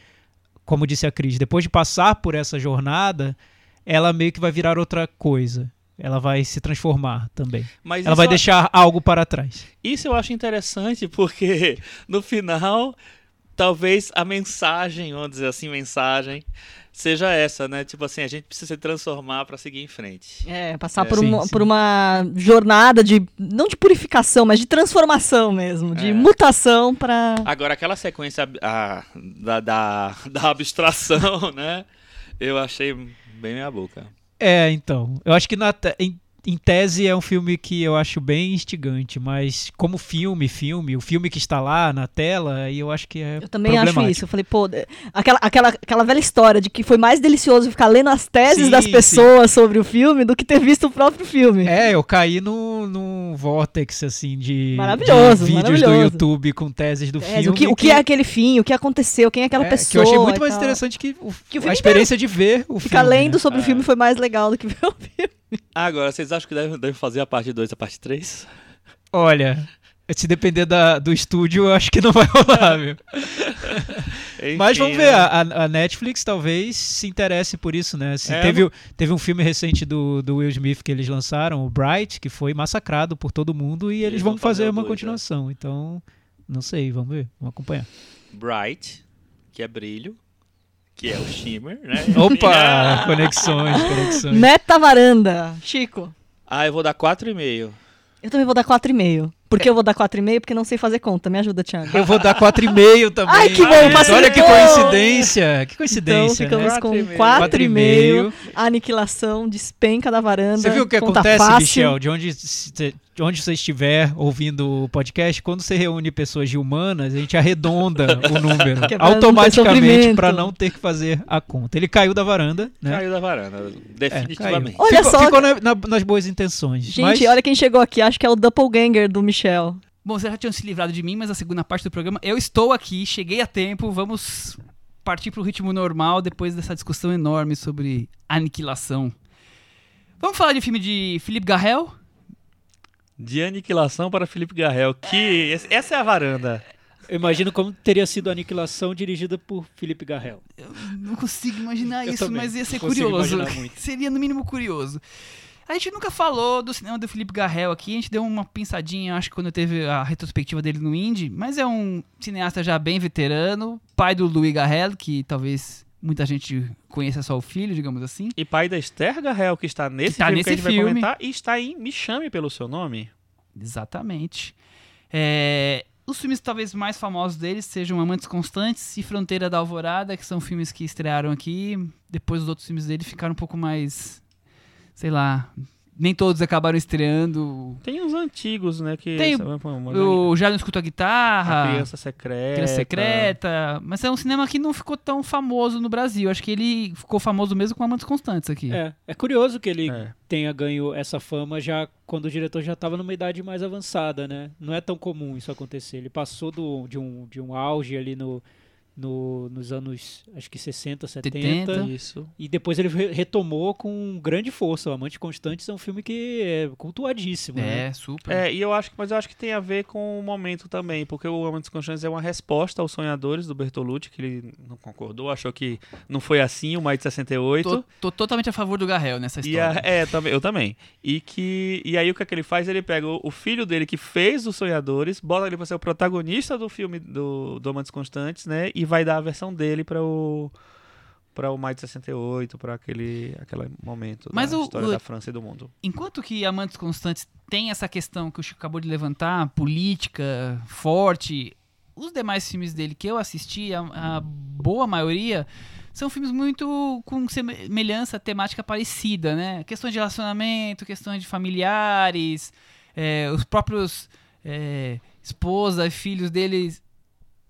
como disse a Cris, depois de passar por essa jornada, ela meio que vai virar outra coisa ela vai se transformar também. Mas ela vai deixar algo para trás. Isso eu acho interessante porque no final talvez a mensagem, vamos dizer assim, mensagem seja essa, né? Tipo assim, a gente precisa se transformar para seguir em frente. É, passar é. Por, sim, uma, sim. por uma jornada de não de purificação, mas de transformação mesmo, de é. mutação para Agora aquela sequência a, da, da, da abstração, né? Eu achei bem minha boca. É, então. Eu acho que na, em, em tese é um filme que eu acho bem instigante, mas como filme, filme, o filme que está lá na tela, aí eu acho que é Eu também acho isso. Eu falei, pô, aquela, aquela, aquela velha história de que foi mais delicioso ficar lendo as teses sim, das pessoas sim. sobre o filme do que ter visto o próprio filme. É, eu caí no, no vortex, assim, de, maravilhoso, de vídeos maravilhoso. do YouTube com teses do filme. O que, o que, é aquele fim, o que aconteceu, quem é aquela é, pessoa. Que eu achei muito mais interessante que, o, que o a experiência de ver o Ficar filme. lendo né? sobre o filme foi mais legal do que ver o filme. Agora, vocês acham que devem deve fazer a parte 2 a parte 3? Olha, se depender da, do estúdio, eu acho que não vai rolar, viu? Enfim, Mas vamos ver, né? a, a, Netflix talvez se interesse por isso, né? É, teve, não... teve um filme recente do, do Will Smith que eles lançaram, o Bright, que foi massacrado por todo mundo e, e eles, vão, vão fazer, fazer uma dois, continuação. É. Então, não sei, vamos ver, vamos acompanhar. Bright, que é brilho, que é o Shimmer, né? Opa! conexões, conexões. Meta varanda, Chico. Ah, eu vou dar 4,5. Eu também vou dar 4,5. Por que eu vou dar 4,5? Porque não sei fazer conta. Me ajuda, Thiago. Eu vou dar 4,5 também. Ai, que bom, facilitou. Olha que coincidência. Que coincidência. Então ficamos né? com 4,5. Aniquilação, despenca da varanda. Você viu o que acontece, fácil. Michel? De onde de onde você estiver ouvindo o podcast, quando você reúne pessoas de humanas, a gente arredonda o número é automaticamente para não ter que fazer a conta. Ele caiu da varanda, né? Caiu da varanda, definitivamente. É, olha ficou, só. Ficou na, na, nas boas intenções. Gente, mas... olha quem chegou aqui. Acho que é o doppelganger do Michel. Bom, vocês já tinham se livrado de mim, mas a segunda parte do programa eu estou aqui, cheguei a tempo, vamos partir para o ritmo normal depois dessa discussão enorme sobre aniquilação. Vamos falar de filme de Philippe Garrel? De aniquilação para Felipe Garrel. Que essa é a varanda. Eu imagino como teria sido a aniquilação dirigida por Felipe Garrel. Eu não consigo imaginar isso, também. mas ia ser curioso. Seria no mínimo curioso. A gente nunca falou do cinema do Felipe Garrel aqui, a gente deu uma pensadinha, acho que quando teve a retrospectiva dele no Indie, mas é um cineasta já bem veterano, pai do Louis Garrel, que talvez muita gente conheça só o filho, digamos assim. E pai da Esther Garrel, que está nesse que tá filme nesse que a gente filme. vai comentar, e está em Me Chame Pelo Seu Nome. Exatamente. É, os filmes talvez mais famosos deles sejam Amantes Constantes e Fronteira da Alvorada, que são filmes que estrearam aqui. Depois os outros filmes dele ficaram um pouco mais, sei lá, nem todos acabaram estreando. Tem uns antigos, né? Que Tem o, Já Não Escuto a Guitarra. A Criança Secreta. Criança Secreta. Mas é um cinema que não ficou tão famoso no Brasil. Acho que ele ficou famoso mesmo com Amantes Constantes aqui. É, é curioso que ele é. tenha ganho essa fama já quando o diretor já estava numa idade mais avançada, né? Não é tão comum isso acontecer. Ele passou do, de, um, de um auge ali no no, nos anos, acho que 60, 70. 70. Isso. E depois ele retomou com grande força. O Amante Constantes é um filme que é cultuadíssimo. É, né? super. É, e eu acho, mas eu acho que tem a ver com o momento também, porque o Amantes Constantes é uma resposta aos sonhadores do Bertolucci, que ele não concordou, achou que não foi assim o Maio de 68. Tô, tô totalmente a favor do Garrel nessa história. A, é, também, eu também. E que e aí o que, é que ele faz? Ele pega o, o filho dele que fez os sonhadores, bota ele para ser o protagonista do filme do, do Amantes Constantes, né? E vai dar a versão dele para o para o Maio de 68, para aquele, aquele momento Mas da o, história o, da França e do mundo. Enquanto que Amantes Constantes tem essa questão que o Chico acabou de levantar, política, forte, os demais filmes dele que eu assisti, a, a boa maioria, são filmes muito com semelhança temática parecida, né? Questões de relacionamento, questões de familiares, é, os próprios é, esposa e filhos deles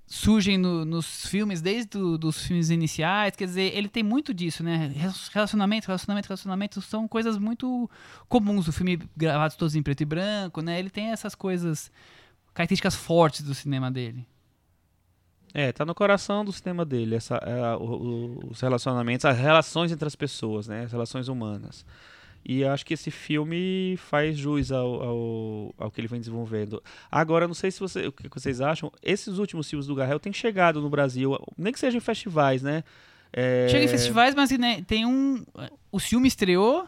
surgem no, nos filmes, desde os filmes iniciais. Quer dizer, ele tem muito disso, né? Relacionamento, relacionamento, relacionamento são coisas muito comuns. O filme gravados todos em preto e branco, né? Ele tem essas coisas, características fortes do cinema dele. É, tá no coração do cinema dele, essa, é, o, os relacionamentos, as relações entre as pessoas, né? As relações humanas. E acho que esse filme faz jus ao, ao, ao, que ele vem desenvolvendo. Agora, não sei se você, o que vocês acham, esses últimos filmes do Garrel têm chegado no Brasil, nem que seja em festivais, né? É... Chega em festivais, mas né, tem um. O filme estreou,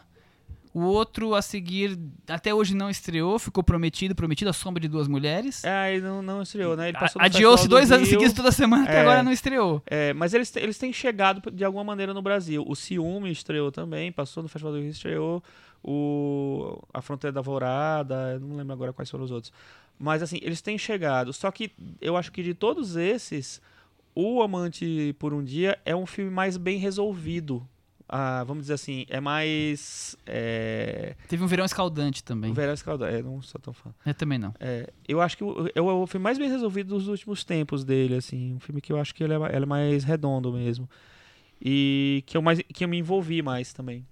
o outro a seguir, até hoje não estreou, ficou prometido, prometido a sombra de duas mulheres. É, ele não, não estreou, né? Ele passou Adiou-se dois anos seguidos toda semana, até é, agora não estreou. É, mas eles, eles têm chegado de alguma maneira no Brasil. O Ciúme estreou também, passou no Festival do Rio, estreou. O, a Fronteira da Alvorada, não lembro agora quais foram os outros. Mas assim, eles têm chegado. Só que eu acho que de todos esses, O Amante por um Dia é um filme mais bem resolvido ah, vamos dizer assim, é mais. É... Teve um verão escaldante também. O verão escaldante, é, não sou tão fã. Eu também não. É, eu acho que é o filme mais bem resolvido dos últimos tempos dele, assim. Um filme que eu acho que ele é, ele é mais redondo mesmo. E que eu, mais, que eu me envolvi mais também.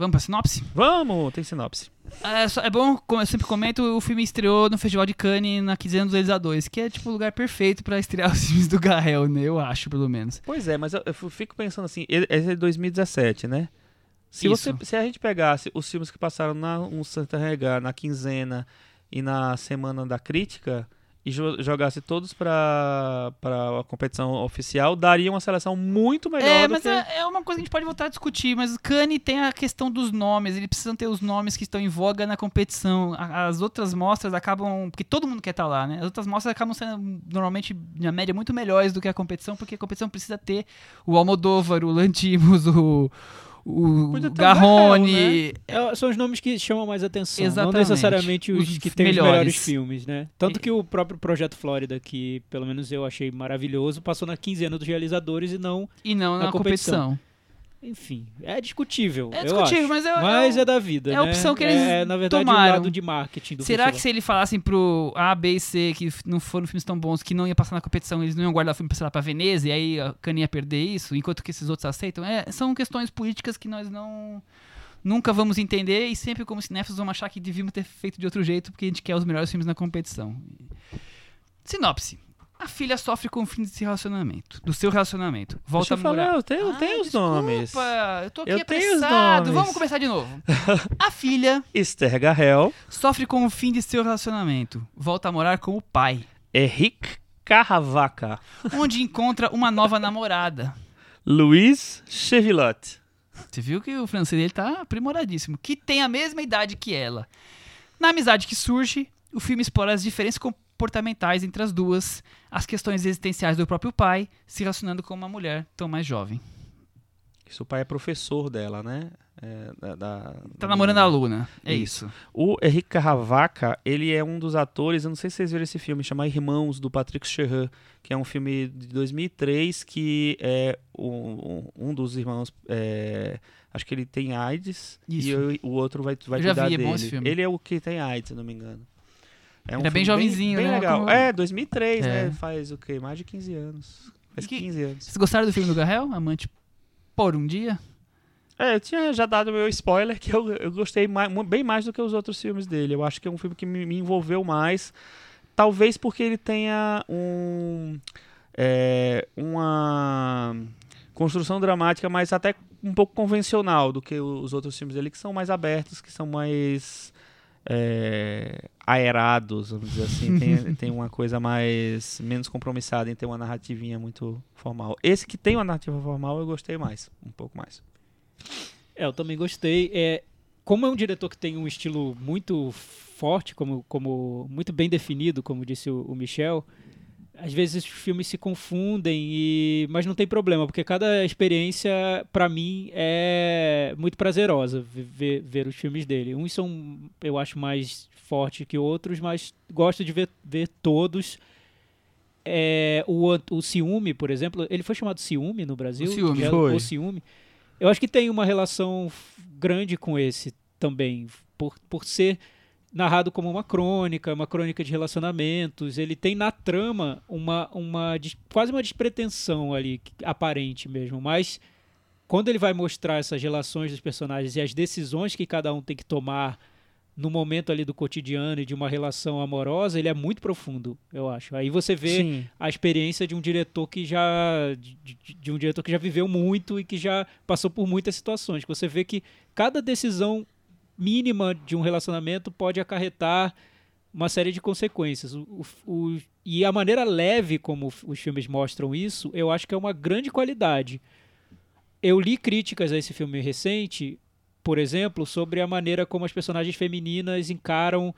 Vamos pra sinopse? Vamos, tem sinopse. É, só- é bom, como eu sempre comento, o filme estreou no Festival de Cannes na quinzena dos realizadores, que é tipo o lugar perfeito pra estrear os filmes do Garrel, né? Eu acho, pelo menos. Pois é, mas eu, eu fico pensando assim, esse é de 2017, né? Se, você, se a gente pegasse os filmes que passaram na um Santa Regar, na quinzena e na semana da crítica e jo- jogasse todos pra a competição oficial, daria uma seleção muito melhor É, mas que... é, é uma coisa que a gente pode voltar a discutir, mas o Cannes tem a questão dos nomes, eles precisam ter os nomes que estão em voga na competição. As outras mostras acabam. Porque todo mundo quer estar lá, né? As outras mostras acabam sendo, normalmente, na média, muito melhores do que a competição, porque a competição precisa ter o Almodóvar, o Lantimos, o. O o Garrone. Garrel, É, são os nomes que chamam mais atenção, Exatamente. não necessariamente os, Os que têm melhores. os melhores filmes, né? Tanto que o próprio Projeto Flórida, que pelo menos eu achei maravilhoso, passou na quinzena dos realizadores e não, E não Na na, competição. competição. Enfim, é discutível. É eu discutível, acho. mas é- Mas é é, da vida, é a né? opção que eles é, na verdade, tomaram. lado de marketing do Será que se eles falassem pro A, B e C que não foram filmes tão bons, que não ia passar na competição, eles não iam guardar o filme pra, sei lá, pra Veneza, e aí a Cannes ia perder isso, enquanto que esses outros aceitam? É, são questões políticas que nós não nunca vamos entender e sempre como cinéfilos vamos achar que devíamos ter feito de outro jeito porque a gente quer os melhores filmes na competição. Sinopse. A filha sofre com o fim desse relacionamento, do seu relacionamento. Volta Deixa eu a morar. falar, eu tenho, eu tenho os desculpa, nomes. Eu tô aqui Eu apressado. Vamos começar de novo. A filha Esther Garrel, sofre com o fim de seu relacionamento. Volta a morar com o pai, Henrique Carravaca, onde encontra uma nova namorada. Luiz Chevilot. Você viu que o francês dele tá aprimoradíssimo. Que tem a mesma idade que ela. Na amizade que surge, o filme explora as diferenças comportamentais entre as duas, as questões existenciais do próprio pai, se relacionando com uma mulher tão mais jovem. O pai é professor dela, né? É, da, da- Tá namorando a. Luna. É Isso. isso. O Henrique Carravaca, ele é um dos atores, eu não sei se vocês viram esse filme, chama Irmãos, do Patrick Chehran, que é um filme de 2003, que é um, um dos irmãos, é, acho que ele tem AIDS, Isso. e o, o outro vai, vai Eu já vi, é dele. bom esse filme. Ele é o que tem AIDS, se não me engano. É Ele é bem jovenzinho, bem né? legal. Como- É, 2003, É. né? Faz o quê? Mais de 15 anos. Faz que- 15 anos. Vocês gostaram do filme do Garrel? Amante por um dia? É, eu tinha já dado meu spoiler que eu, eu gostei mais, bem mais do que os outros filmes dele. Eu acho que é um filme que me, me envolveu mais. Talvez porque ele tenha um. é, uma construção dramática, mas até um pouco convencional do que os outros filmes dele, que são mais abertos, que são mais. é, aerados, vamos dizer assim. Tem, tem uma coisa mais. menos compromissada em ter uma narrativinha muito formal. Esse que tem uma narrativa formal eu gostei mais, um pouco mais. É, eu também gostei. É, como é um diretor que tem um estilo muito forte, como, como muito bem definido, como disse o, o Michel, às vezes os filmes se confundem, e, mas não tem problema, porque cada experiência, pra mim, é muito prazerosa ver, ver os filmes dele. Uns são, eu acho, mais fortes que outros, mas gosto de ver, ver todos. É, o, o Ciúme, por exemplo, ele foi chamado Ciúme no Brasil? O Ciúme. É Foi. O Ciúme. Eu acho que tem uma relação grande com esse também, por, por ser narrado como uma crônica, uma crônica de relacionamentos. Ele tem na trama uma, uma quase uma despretensão ali, aparente mesmo, mas quando ele vai mostrar essas relações dos personagens e as decisões que cada um tem que tomar no momento ali do cotidiano e de uma relação amorosa, ele é muito profundo, eu acho. Aí você vê Sim. a experiência de um diretor que já de, de- um diretor que já viveu muito e que já passou por muitas situações. Você vê que cada decisão mínima de um relacionamento pode acarretar uma série de consequências. O, o- e a maneira leve como os filmes mostram isso, eu acho que é uma grande qualidade. Eu li críticas a esse filme recente, por exemplo, sobre a maneira como as personagens femininas encaram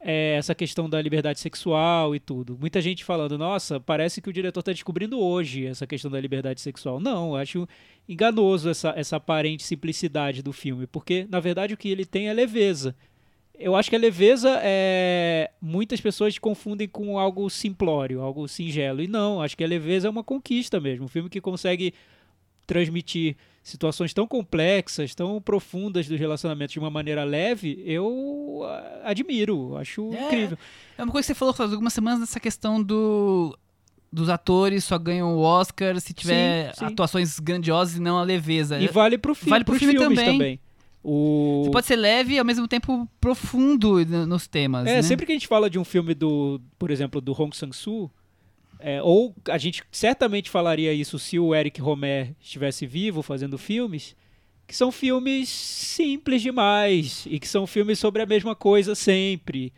é, essa questão da liberdade sexual e tudo. Muita gente falando, nossa, parece que o diretor está descobrindo hoje essa questão da liberdade sexual. Não, acho enganoso essa, essa aparente simplicidade do filme, porque na verdade o que ele tem é leveza. Eu acho que a leveza é. Muitas pessoas confundem com algo simplório, algo singelo. E não, acho que a leveza é uma conquista mesmo. Um filme que consegue transmitir situações tão complexas, tão profundas dos relacionamentos de uma maneira leve, eu admiro, acho É. incrível. É uma coisa que você falou faz algumas semanas dessa questão do dos atores só ganham o Oscar se tiver Sim, sim. atuações grandiosas e não a leveza. E vale pro filme, Vale pro filme também. também. O... Você pode ser leve e ao mesmo tempo profundo no- nos temas. É, né? sempre que a gente fala de um filme do, por exemplo, do Hong Sang-soo, é, ou a gente certamente falaria isso se o Eric Romer estivesse vivo fazendo filmes, que são filmes simples demais e que são filmes sobre a mesma coisa sempre.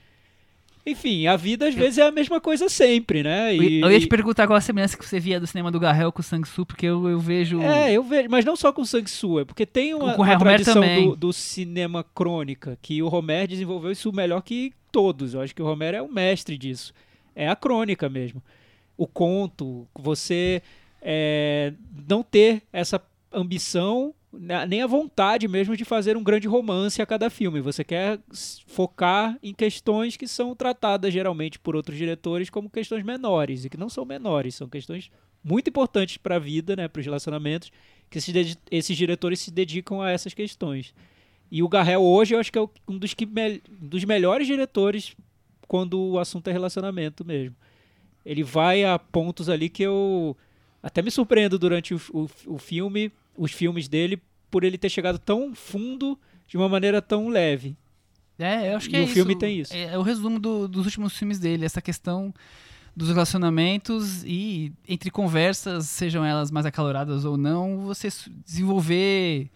Enfim, a vida às vezes é a mesma coisa sempre, né? Eu, E- eu ia te perguntar qual a semelhança que você via do cinema do Garrel com o Sang-Soo, porque eu, eu vejo... É, eu vejo, mas não só com o Sang-Soo, é porque tem uma, Com uma tradição do, do cinema crônica, que o Romer desenvolveu isso melhor que todos. Eu acho que o Romer é o mestre disso. É a crônica mesmo. O conto, você é, não ter essa ambição, na- nem a vontade mesmo de fazer um grande romance a cada filme. Você quer focar em questões que são tratadas geralmente por outros diretores como questões menores, e que não são menores, são questões muito importantes para a vida, né, para os relacionamentos, que esses, esses diretores se dedicam a essas questões. E o Garrel hoje eu acho que é um dos, que mel- dos melhores diretores quando o assunto é relacionamento mesmo. Ele vai a pontos ali que eu até me surpreendo durante o, o, o filme, os filmes dele, por ele ter chegado tão fundo de uma maneira tão leve. É, eu acho que E é o isso. filme tem isso. É, é o resumo do- dos últimos filmes dele, essa questão dos relacionamentos e entre conversas, sejam elas mais acaloradas ou não, você desenvolver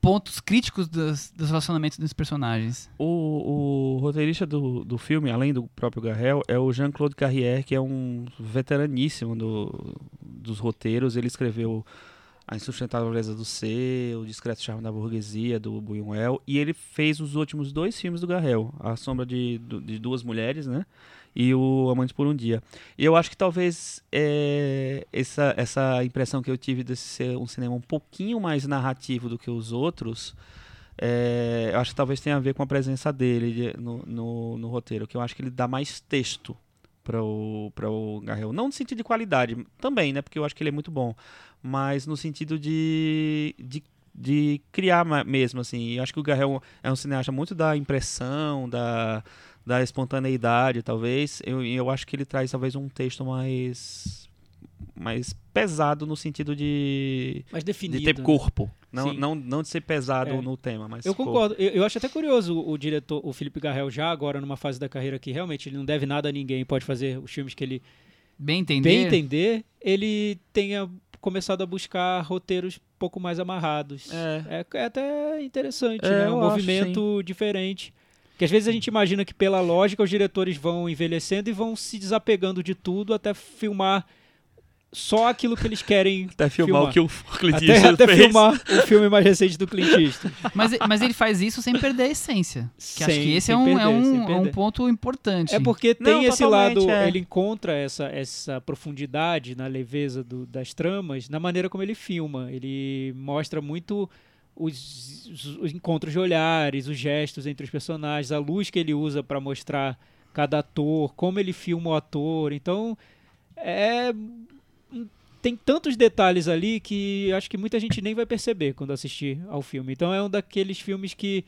pontos críticos dos, dos relacionamentos dos personagens. O, o roteirista do, do filme, além do próprio Garrel, é o Jean-Claude Carrière, que é um veteraníssimo do, dos roteiros. Ele escreveu A Insustentável Beleza do Ser, O Discreto Charme da Burguesia, do Buñuel, e ele fez os últimos dois filmes do Garrel, A Sombra de, de Duas Mulheres, né? E o Amantes por um Dia. E eu acho que talvez é, essa, essa impressão que eu tive desse ser um cinema um pouquinho mais narrativo do que os outros, é, eu acho que talvez tenha a ver com a presença dele de- no, no, no roteiro, que eu acho que ele dá mais texto para o, pra o Garrel. Não no sentido de qualidade, também, né? Porque eu acho que ele é muito bom. Mas no sentido de, de, de criar mesmo, assim. Eu acho que o Garrel é um cineasta muito da impressão, da, da espontaneidade, talvez. Eu, eu acho que ele traz talvez um texto mais mais pesado no sentido de, Mais de definido. ter né? corpo. Não, Sim. não, não de ser pesado É. no tema, mas Eu corpo. concordo. Eu, eu acho até curioso o, o diretor, o Felipe Garrel, já agora numa fase da carreira que realmente ele não deve nada a ninguém, pode fazer os filmes que ele Bem entender. bem entender, ele tenha começado a buscar roteiros um pouco mais amarrados. É. É, é até interessante, É, né? Um eu acho, movimento diferente. Que às vezes a gente imagina que pela lógica os diretores vão envelhecendo e vão se desapegando de tudo até filmar só aquilo que eles querem Até filmar, o que o Clint até, Eastwood até fez. filmar o filme mais recente do Clint Eastwood. Mas, mas ele faz isso sem perder a essência. Que acho Sem- que esse é um, perder, é, um, é um ponto importante. É porque tem Não, esse lado, é. ele encontra essa, essa profundidade na leveza do- das tramas na maneira como ele filma. Ele mostra muito os, os- os encontros de olhares, os gestos entre os personagens, a luz que ele usa para mostrar cada ator, como ele filma o ator. Então, é tem tantos detalhes ali que acho que muita gente nem vai perceber quando assistir ao filme. Então é um daqueles filmes que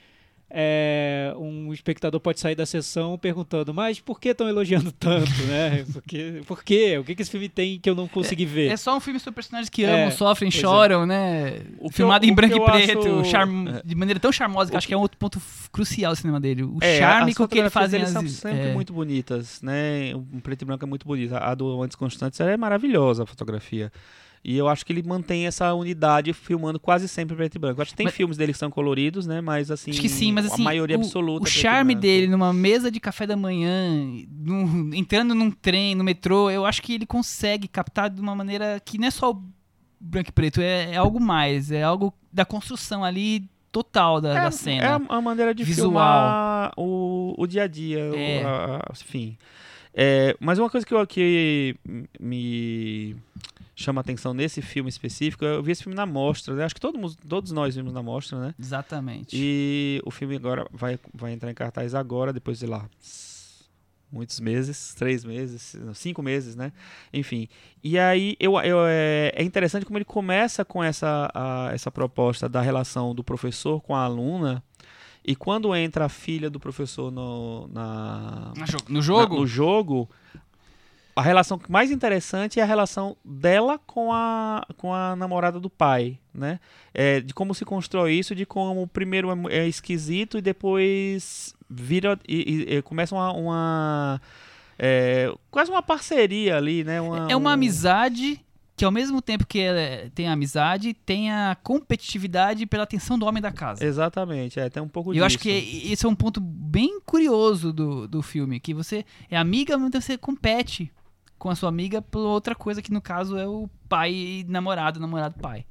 é, um espectador pode sair da sessão perguntando, mas por que estão elogiando tanto, né? Por, quê? por quê? O que, que esse filme tem que eu não consegui ver? É só um filme sobre personagens que É, amam, sofrem, é. choram, né? O que Filmado eu- em branco que e preto, acho- charm- de maneira tão charmosa, que acho que é um outro ponto crucial do cinema dele. O É, charme com que ele faz deles as... são sempre é. muito bonitas, né? O preto e branco é muito bonito. A do Antes Constantes é maravilhosa a fotografia. E eu acho que ele mantém essa unidade filmando quase sempre preto e branco. Acho que tem Mas- filmes dele que são coloridos, né? Mas assim, Acho que sim, mas assim, a maioria o, absoluta. o é charme dele numa mesa de café da manhã, num- entrando num trem, no metrô, eu acho que ele consegue captar de uma maneira que não é só o branco e preto, é, é algo mais, é algo da construção ali total da, é, da cena. É a, maneira de Visual. filmar o, o dia a dia, o- É. a- a- enfim. É, mas uma coisa que, eu, que me chama atenção nesse filme específico, eu vi esse filme na mostra, né? acho que todo todos nós vimos na mostra, né? Exatamente. E o filme agora vai, vai entrar em cartaz agora, depois de lá. muitos meses, três meses, cinco meses, né? Enfim. E aí eu, eu, é, é interessante como ele começa com essa, a, essa proposta da relação do professor com a aluna. E quando entra a filha do professor no, na, no jogo, na, no jogo a relação mais interessante é a relação dela com a, com a namorada do pai, né? É, de como se constrói isso, de como primeiro é, é esquisito e depois vira e, e, e começa uma, uma é, quase uma parceria ali, né? Uma, é uma um... amizade que ao mesmo tempo que tem a amizade, tem a competitividade pela atenção do homem da casa. Exatamente, é, tem um pouco disso. Eu acho que esse é um ponto bem curioso do, do filme, que você é amiga, mas você compete com a sua amiga por outra coisa que no caso é o pai namorado, namorado pai.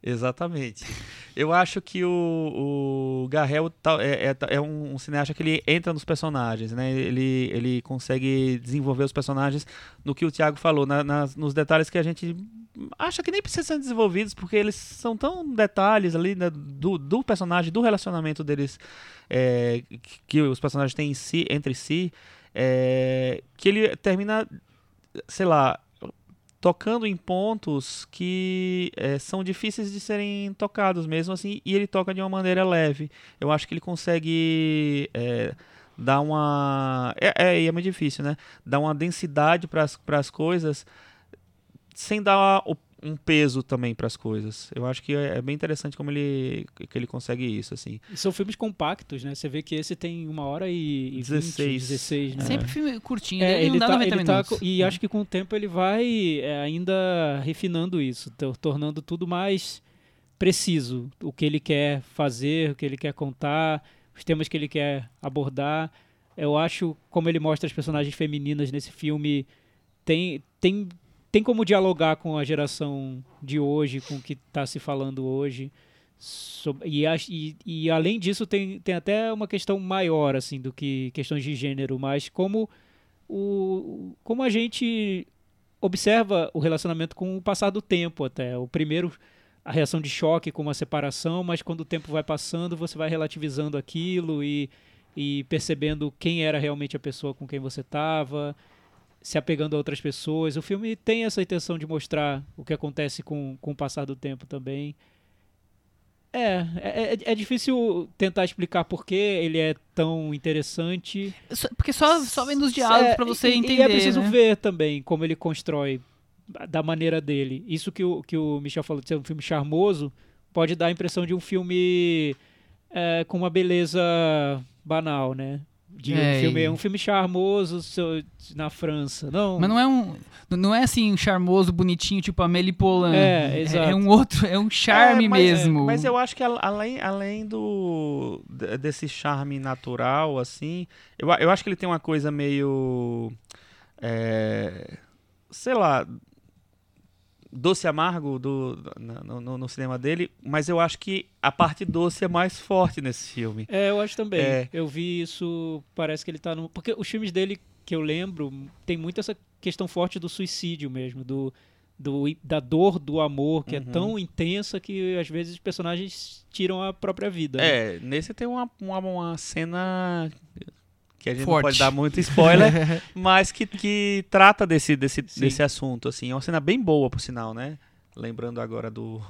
Exatamente. Eu acho que o, o Garrel é, é, é um, cineasta que ele entra nos personagens, né? Ele, ele consegue desenvolver os personagens no que o Thiago falou, na, nas, nos detalhes que a gente acha que nem precisam ser desenvolvidos, porque eles são tão detalhes ali né, do, do personagem, do relacionamento deles, é, que os personagens têm si, entre si, é, que ele termina, sei lá, tocando em pontos que é, são difíceis de serem tocados mesmo assim, e ele toca de uma maneira leve. Eu acho que ele consegue é, dar uma. É, é, é muito difícil, né? Dar uma densidade para as coisas sem dar um peso também para as coisas. Eu acho que é, é, bem interessante como ele que ele consegue isso assim. são filmes compactos, né? Você vê que esse tem uma hora e, e 16, 20, 16 né? Sempre filme curtinho, é, ele, tá, ele tá, e acho que com o tempo ele vai é, ainda refinando isso, tornando tudo mais preciso, o que ele quer fazer, o que ele quer contar, os temas que ele quer abordar. Eu acho como ele mostra as personagens femininas nesse filme tem tem tem como dialogar com a geração de hoje, com o que está se falando hoje. e, e, e, além disso, tem, tem até uma questão maior assim do que questões de gênero, mas como, o, como a gente observa o relacionamento com o passar do tempo até. O primeiro, a reação de choque com uma separação, mas quando o tempo vai passando, você vai relativizando aquilo e, e percebendo quem era realmente a pessoa com quem você estava se apegando a outras pessoas. O filme tem essa intenção de mostrar o que acontece com, com o passar do tempo também. É, é, é, é difícil tentar explicar por que ele é tão interessante. Porque só, só vendo os diálogos é, para você e, entender. E é preciso né? ver também como ele constrói da maneira dele. Isso que o, que o Michel falou de ser um filme charmoso pode dar a impressão de um filme é, com uma beleza banal, né? De é, um filme, um filme charmoso na França, não. Mas não é um, não é assim charmoso, bonitinho, tipo Amélie Poulain. É, é, exato. É, um outro, é um charme é, mas, mesmo. mas eu acho que além, além do desse charme natural, assim, eu, eu acho que ele tem uma coisa meio, é, sei lá, doce amargo do, no, no, no, cinema dele, mas eu acho que a parte doce é mais forte nesse filme. É, eu acho também. É. Eu vi isso, parece que ele tá no. Porque os filmes dele que eu lembro tem muito essa questão forte do suicídio mesmo, do, do da dor do amor, que é uhum. é tão intensa que às vezes os personagens tiram a própria vida. Né? É, né? nesse tem uma, uma, uma cena que a gente Forte. não pode dar muito spoiler, mas que, que trata desse, desse, desse assunto, assim. É uma cena bem boa, por sinal, né? Lembrando agora do...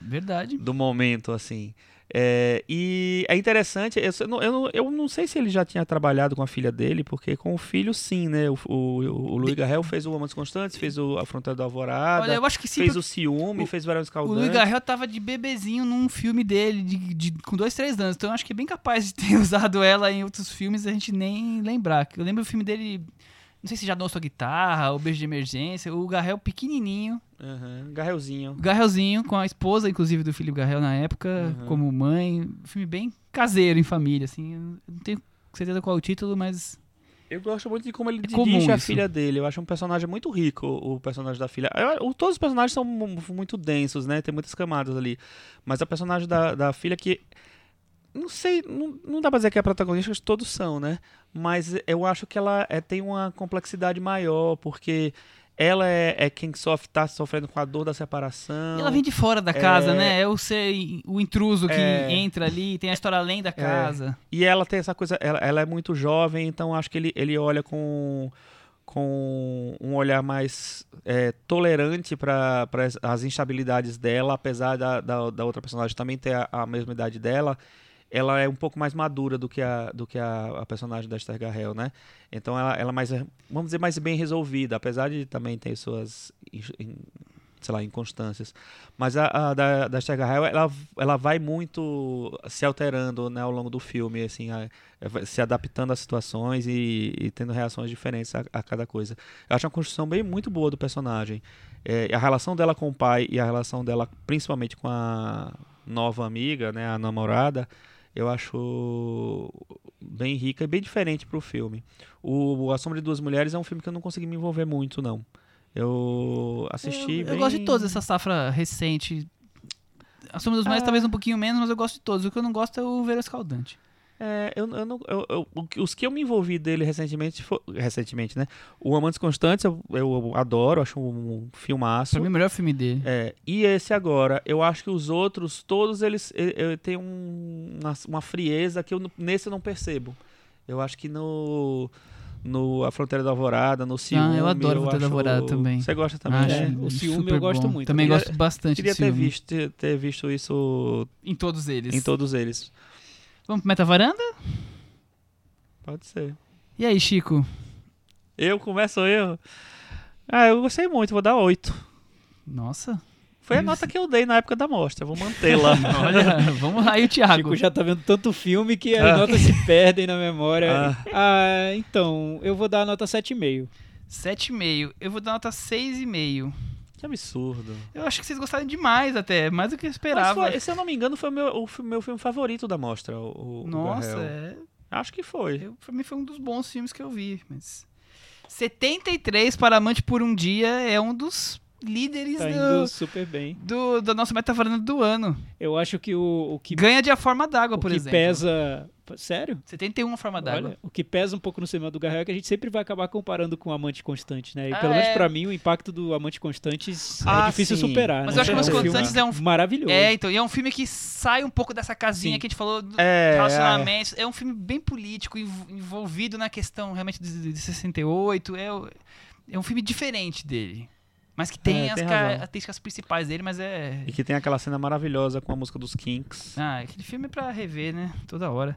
Verdade. Do momento, assim. É, e é interessante, eu não, eu, não, eu não sei se ele já tinha trabalhado com a filha dele, porque com o filho sim, né? O, o, o Luiz Garrel fez o Amantes Constantes, fez o A Fronteira da Alvorada, Olha, eu acho que sim, fez o Ciúme, o, fez Verão Escaldante. O Luiz Garrel tava de bebezinho num filme dele, de, de, com dois, três anos, então eu acho que é bem capaz de ter usado ela em outros filmes e a gente nem lembrar. Eu lembro o filme dele não sei se já dançou guitarra, o beijo de emergência. O Garrel pequenininho. Uhum, Garrelzinho. Garrelzinho, com a esposa, inclusive, do Felipe Garrel na época, uhum. como mãe. Um filme bem caseiro em família, assim. Eu não tenho certeza qual é o título, mas. Eu gosto muito de como ele é dirige a isso. filha dele. Eu acho um personagem muito rico, o personagem da filha. Eu, todos os personagens são muito densos, né? Tem muitas camadas ali. Mas a personagem da, da filha que não sei, não, não dá pra dizer que é a protagonista, todos são, né? Mas eu acho que ela é, tem uma complexidade maior, porque ela é, é quem sofre, tá sofrendo com a dor da separação. Ela vem de fora da casa, É. né? É o ser o intruso que É. entra ali, tem a história além da casa. E ela tem essa coisa, ela, ela é muito jovem, então acho que ele, ele olha com, com um olhar mais é, tolerante para as instabilidades dela, apesar da, da, da outra personagem também ter a, a mesma idade dela. Ela é um pouco mais madura do que a, do que a, a personagem da Esther Garrel, né? Então ela, ela é mais, vamos dizer, mais bem resolvida, apesar de também ter suas, sei lá, inconstâncias. Mas a, a da, da Esther Garrel, ela, ela vai muito se alterando né, ao longo do filme, assim, a- se adaptando às situações e, e tendo reações diferentes a, a cada coisa. Eu acho uma construção bem muito boa do personagem. É, a relação dela com o pai e a relação dela, principalmente com a nova amiga, né, a namorada, eu acho bem rica e bem diferente pro filme. O A Sombra de Duas Mulheres é um filme que eu não consegui me envolver muito, não. Eu assisti Eu, bem... eu gosto de todos essa safra recente. A Sombra dos Mulheres Ah. talvez um pouquinho menos, mas eu gosto de todos. O que eu não gosto é o Verão Escaldante. É, eu, eu não, eu- eu- os que eu me envolvi dele recentemente, fo- recentemente, né? O Amantes Constantes eu, eu adoro, acho um filmaço. Pra mim, o melhor filme dele. É, e esse agora, eu acho que os outros, todos eles têm um- uma, uma frieza que eu, nesse eu não percebo. Eu acho que no, no A Fronteira da Alvorada, no Ciúme... Ah, eu adoro A Fronteira da Alvorada também. Você gosta também, Acho né? o Ciúme eu gosto bom. muito. Também Queria- gosto bastante Queria ter Ciúme. visto, ter, ter visto isso Em todos eles. em todos eles. Vamos pro Meta Varanda? Pode ser. E aí, Chico? Eu começo eu. Ah, eu gostei muito, vou dar 8. Nossa. Foi a nota que eu dei na época da mostra, vou mantê-la. Olha, vamos lá, e o Thiago? Chico já tá vendo tanto filme que as Ah. notas se perdem na memória. Ah. Ah, então, eu vou dar a nota 7,5. 7,5. Eu vou dar nota 6,5. Que absurdo. Eu acho que vocês gostaram demais até, mais do que eu Mas esperava. foi, se eu não me engano, foi o meu, o meu filme favorito da mostra. O, o Nossa, é, Acho que foi. eu, pra mim foi um dos bons filmes que eu vi. Mas 73 para Amante por um Dia é um dos líderes Tá do, super bem. do, do nosso metavaranda do ano. Eu acho que o, o que, Ganha de A Forma d'Água, o por que exemplo. pesa. Sério? 71 A Forma d'Água. Olha, o que pesa um pouco no cinema do Garrel é que a gente sempre vai acabar comparando com o Amante Constante, né? E Ah, pelo menos é. pra mim, o impacto do Amante Constante Ah, é difícil sim. superar. Mas né? eu acho que é Amantes um filme Constantes é um- maravilhoso. É, então, e é um filme que sai um pouco dessa casinha Sim. que a gente falou do É, relacionamentos. É. um filme bem político, env- envolvido na questão realmente de, de 68. É, o- é um filme diferente dele. Mas que tem É, as tem razão. características principais dele, mas é. E que tem aquela cena maravilhosa com a música dos Kinks. Ah, aquele filme é pra rever, né? Toda hora.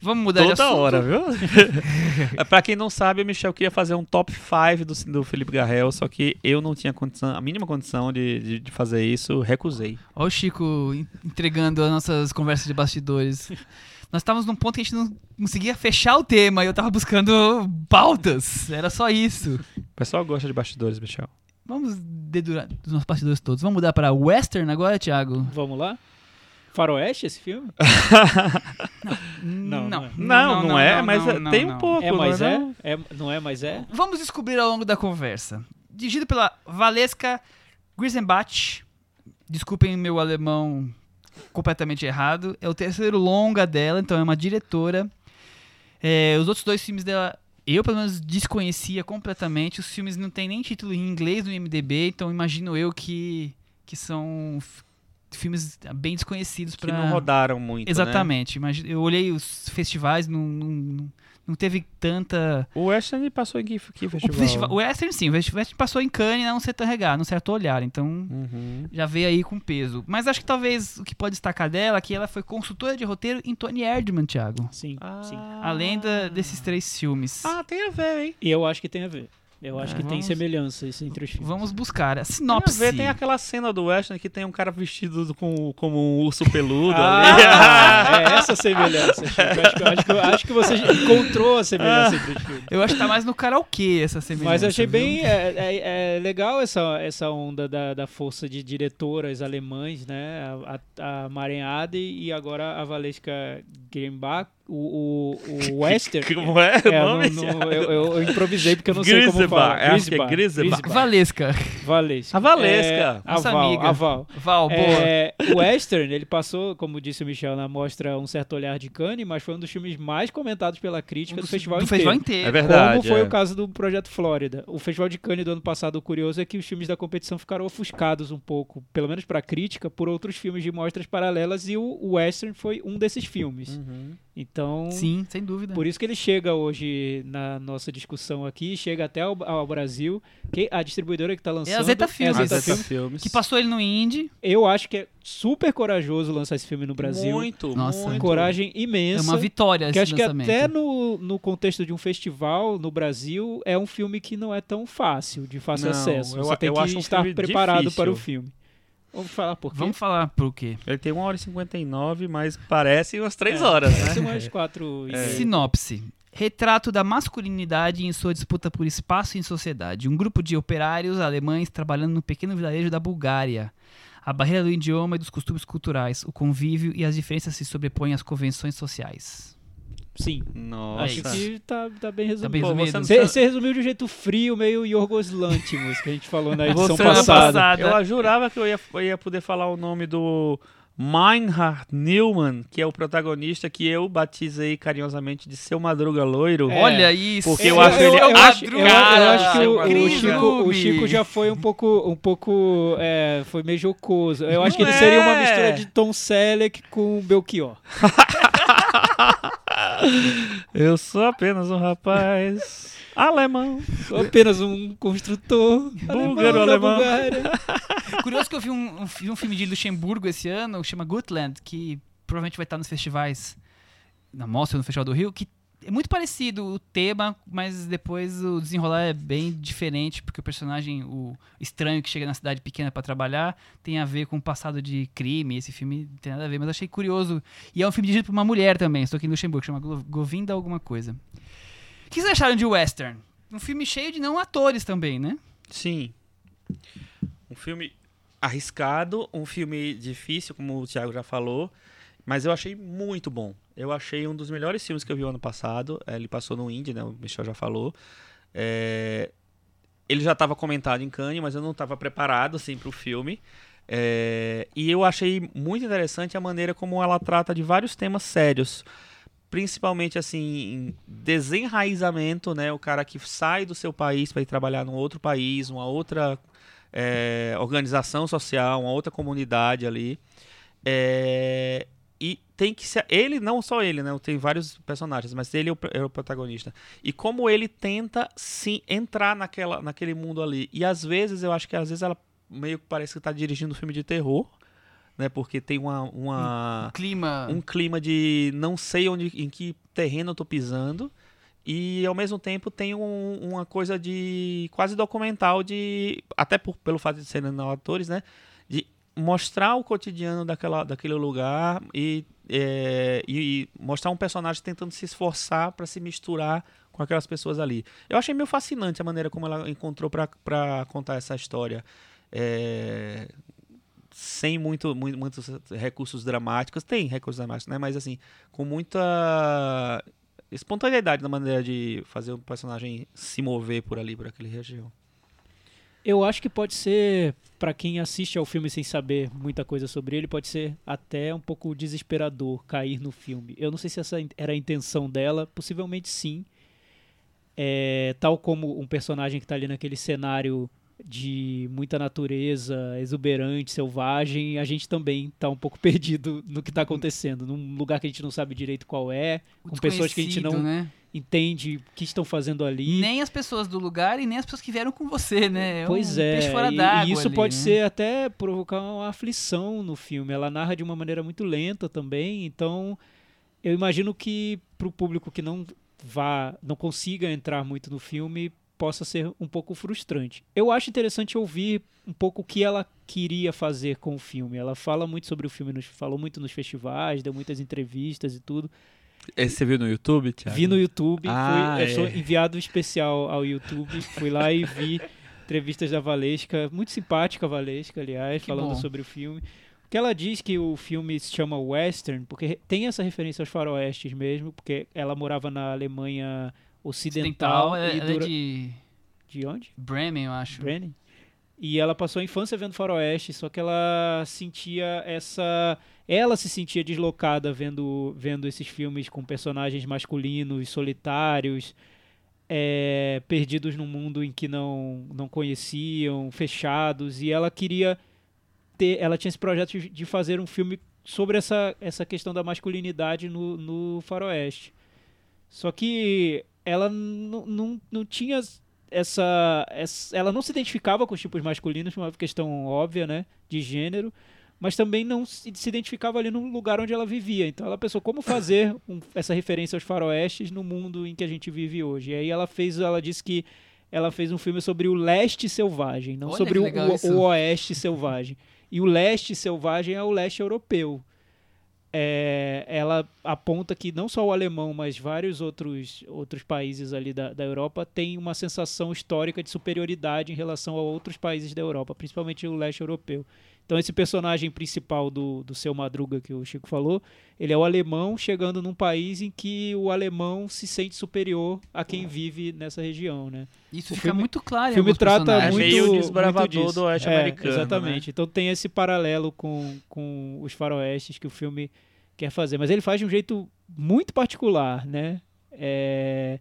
Vamos mudar de Toda assunto. hora, viu? É, pra quem não sabe, a Michel queria fazer um top 5 do, do Felipe Garrel, só que eu não tinha condição, a mínima condição de, de, de fazer isso, recusei. Ó o Chico en- entregando as nossas conversas de bastidores. Nós estávamos num ponto que a gente não conseguia fechar o tema e eu tava buscando pautas. Era só isso. O pessoal gosta de bastidores, Michel. Vamos dedurar dos nossos bastidores todos. Vamos mudar para western agora, Thiago? Vamos lá? Faroeste esse filme? Não, não é. Não, não, é, mas não, tem não. um pouco, É, mas não é? não? é? Não é, mas é? Vamos descobrir ao longo da conversa. Dirigido pela Valesca Grisenbach. Desculpem meu alemão completamente errado. É o terceiro longa dela, então é uma diretora. É, os outros dois filmes dela, eu pelo menos desconhecia completamente. Os filmes não tem nem título em inglês no IMDb, então imagino eu que, que são filmes bem desconhecidos para não rodaram muito, né? Exatamente. Imagina- Eu olhei os festivais, não, não, não teve tanta. O Western passou em que, que O, festival? festival, o Western, sim, o Western passou em Cannes não certo regar, num certo olhar, então Uhum. já veio aí com peso. Mas acho que talvez o que pode destacar dela é que ela foi consultora de roteiro em Tony Erdmann, Thiago. Sim, sim. Além da- desses três filmes. Ah, tem a ver, hein? E eu acho que tem a ver. Eu acho Ah, que tem vamos- semelhanças entre os filmes. Vamos buscar a Tem a sinopse. ver, tem aquela cena do Western que tem um cara vestido com, como um urso peludo Ah, ali. é essa a semelhança, Chico. Acho, que- acho que, acho que você encontrou a semelhança entre os filmes. Eu acho que tá mais no karaokê essa semelhança. Mas eu achei viu? bem é, é- é legal essa, essa onda da, da força de diretoras alemães, né? A, a, a Maren Ade e agora a Valesca Greenbach, o, o, o Western. Como é É, nome? não- não- eu, eu- eu improvisei porque eu não sei como falar. acho que é Grisebach. Valesca. Valesca. A Valesca. É, a Nossa Val, amiga. a Val. Val, boa. É, o Western, ele passou, como disse o Michel, na mostra Um Certo Olhar de Cannes, mas foi um dos filmes mais comentados pela crítica do, festival do inteiro. festival inteiro. É verdade. Como foi é. o caso do Projeto Flórida. O Festival de Cannes do ano passado, o curioso é que os filmes da competição ficaram ofuscados um pouco, pelo menos para a crítica, por outros filmes de mostras paralelas e o o Western foi um desses filmes. Uhum. Então, Sim, sem dúvida. por isso que ele chega hoje na nossa discussão aqui, chega até ao, ao Brasil, que a distribuidora que está lançando Zeta Filmes. é a A Zeta Zeta Filmes. Filmes. Que passou ele no Indie. Eu acho que é super corajoso lançar esse filme no Brasil. Muito, Nossa. muito. Coragem É imensa. uma vitória Que esse acho que lançamento. até no, no contexto de um festival no Brasil é um filme que não é tão fácil, de fácil Não, acesso. eu- Você tem eu que acho um estar preparado difícil. para o filme. Vamos falar por quê? Vamos falar por quê? Ele tem 1 hora e 59, mas parece umas 3 horas, né? Tem umas quatro e meia. Sinopse. Retrato da masculinidade em sua disputa por espaço em sociedade. Um grupo de operários alemães trabalhando no pequeno vilarejo da Bulgária. A barreira do idioma e dos costumes culturais, o convívio e as diferenças se sobrepõem às convenções sociais. Sim. Nossa. Acho que tá, tá bem resumido. bem Pô, resumido. você não Você resumiu de um jeito frio, meio Yorgos Lanthimos, que a gente falou na edição Você- passada. Eu jurava que eu ia, eu ia poder falar o nome do Meinhard Newman, que é o protagonista que eu batizei carinhosamente de Seu Madruga Loiro. É. Olha isso. Porque eu acho ele eu, acho, eu, eu acho que o, o. Chico, o Chico já foi um pouco, um pouco, é, foi meio jocoso. Eu acho que Não ele seria uma é. mistura de Tom Selleck com Belchior. Eu sou apenas um rapaz alemão. Sou apenas um construtor Búlgaro, alemão. Bulgária. Curioso que eu vi um, um um filme de Luxemburgo esse ano, chama Gutland, que provavelmente vai estar nos festivais, na Mostra, no Festival do Rio, que é muito parecido o tema, mas depois o desenrolar é bem diferente, porque o personagem, o estranho que chega na cidade pequena pra trabalhar, tem a ver com o passado de crime. Esse filme não tem nada a ver, mas achei curioso. E é um filme dirigido por uma mulher também, estou aqui em Luxemburgo, chama Govinda alguma coisa. O que vocês acharam de Western? Um filme cheio de não atores também, né? Sim. Um filme arriscado, um filme difícil, como o Thiago já falou, mas eu achei muito bom. Eu achei um dos melhores filmes que eu vi ano passado. Eh, Ele passou no Indie, né? O Michel já falou. É, Ele já estava comentado em Cannes, mas eu não estava preparado assim, para o filme. É, E eu achei muito interessante a maneira como ela trata de vários temas sérios. Principalmente assim, desenraizamento, né? O cara que sai do seu país para ir trabalhar num outro país, uma outra é, organização social, uma outra comunidade ali. É, tem que ser. Ele, não só ele, né? Tem vários personagens, mas ele é o, é o protagonista. E como ele tenta sim entrar naquela, naquele mundo ali. E às vezes, eu acho que às vezes ela meio que parece que tá dirigindo um filme de terror, né? Porque tem uma. uma Clima. um clima de não sei onde, em que terreno eu tô pisando. E ao mesmo tempo tem um- uma coisa de quase documental de até por, pelo fato de serem não atores, né? De mostrar o cotidiano daquela, daquele lugar e, é, e, mostrar um personagem tentando se esforçar para se misturar com aquelas pessoas ali. Eu achei meio fascinante a maneira como ela encontrou para contar essa história. É, sem muito, muito- muitos recursos dramáticos. Tem recursos dramáticos, né? Mas assim, com muita espontaneidade na maneira de fazer o personagem se mover por ali, por aquela região. Eu acho que pode ser, pra quem assiste ao filme sem saber muita coisa sobre ele, pode ser até um pouco desesperador cair no filme. Eu não sei se essa era a intenção dela, possivelmente sim. É, tal como um personagem que tá ali naquele cenário de muita natureza, exuberante, selvagem, a gente também tá um pouco perdido no que tá acontecendo, num lugar que a gente não sabe direito qual é, com pessoas que a gente não Né? entende o que estão fazendo ali. Nem as pessoas do lugar e nem as pessoas que vieram com você, né? É Pois um é, peixe fora e- e isso ali, pode né? ser até provocar uma aflição no filme. Ela narra de uma maneira muito lenta também, então eu imagino que para o público que não vá, não consiga entrar muito no filme, possa ser um pouco frustrante. Eu acho interessante ouvir um pouco o que ela queria fazer com o filme. Ela fala muito sobre o filme, falou muito nos festivais, deu muitas entrevistas e tudo. Esse você viu no YouTube, Thiago? Vi no YouTube, Ah, fui, eu sou é. enviado especial ao YouTube, fui lá e vi entrevistas da Valesca, muito simpática a Valesca, aliás, Que falando bom. sobre o filme. Porque ela diz que o filme se chama Western, porque tem essa referência aos faroestes mesmo, porque ela morava na Alemanha Ocidental. Ocidental é, e ela é dura... de de onde? Bremen, eu acho. Bremen. E ela passou a infância vendo faroeste, só que ela sentia essa... Ela se sentia deslocada vendo, vendo esses filmes com personagens masculinos, solitários, é, perdidos num mundo em que não, não conheciam, fechados, e ela queria ter, ela tinha esse projeto de, de fazer um filme sobre essa, essa questão da masculinidade no, no faroeste. Só que ela não, não tinha essa, essa, Ela não se identificava com os tipos masculinos, uma questão óbvia, né? De gênero, mas também não se, se identificava ali no lugar onde ela vivia. Então ela pensou como fazer um, essa referência aos faroestes no mundo em que a gente vive hoje. E aí ela fez, ela disse que ela fez um filme sobre o leste selvagem, não Olha sobre o, o, o, oeste selvagem. E o leste selvagem é o leste europeu. É, ela aponta que não só o alemão, mas vários outros, outros países ali da, da Europa têm uma sensação histórica de superioridade em relação a outros países da Europa, principalmente o leste europeu. Então esse personagem principal do, do Seu Madruga que o Chico falou, ele é o alemão chegando num país em que o alemão se sente superior a quem vive nessa região, né? Isso O fica filme- muito claro O em filme trata personagens. muito, meio muito desbravador disso. do oeste É, americano, Exatamente. Então tem esse paralelo com, com os faroestes que o filme quer fazer. Mas ele faz de um jeito muito particular, né? É,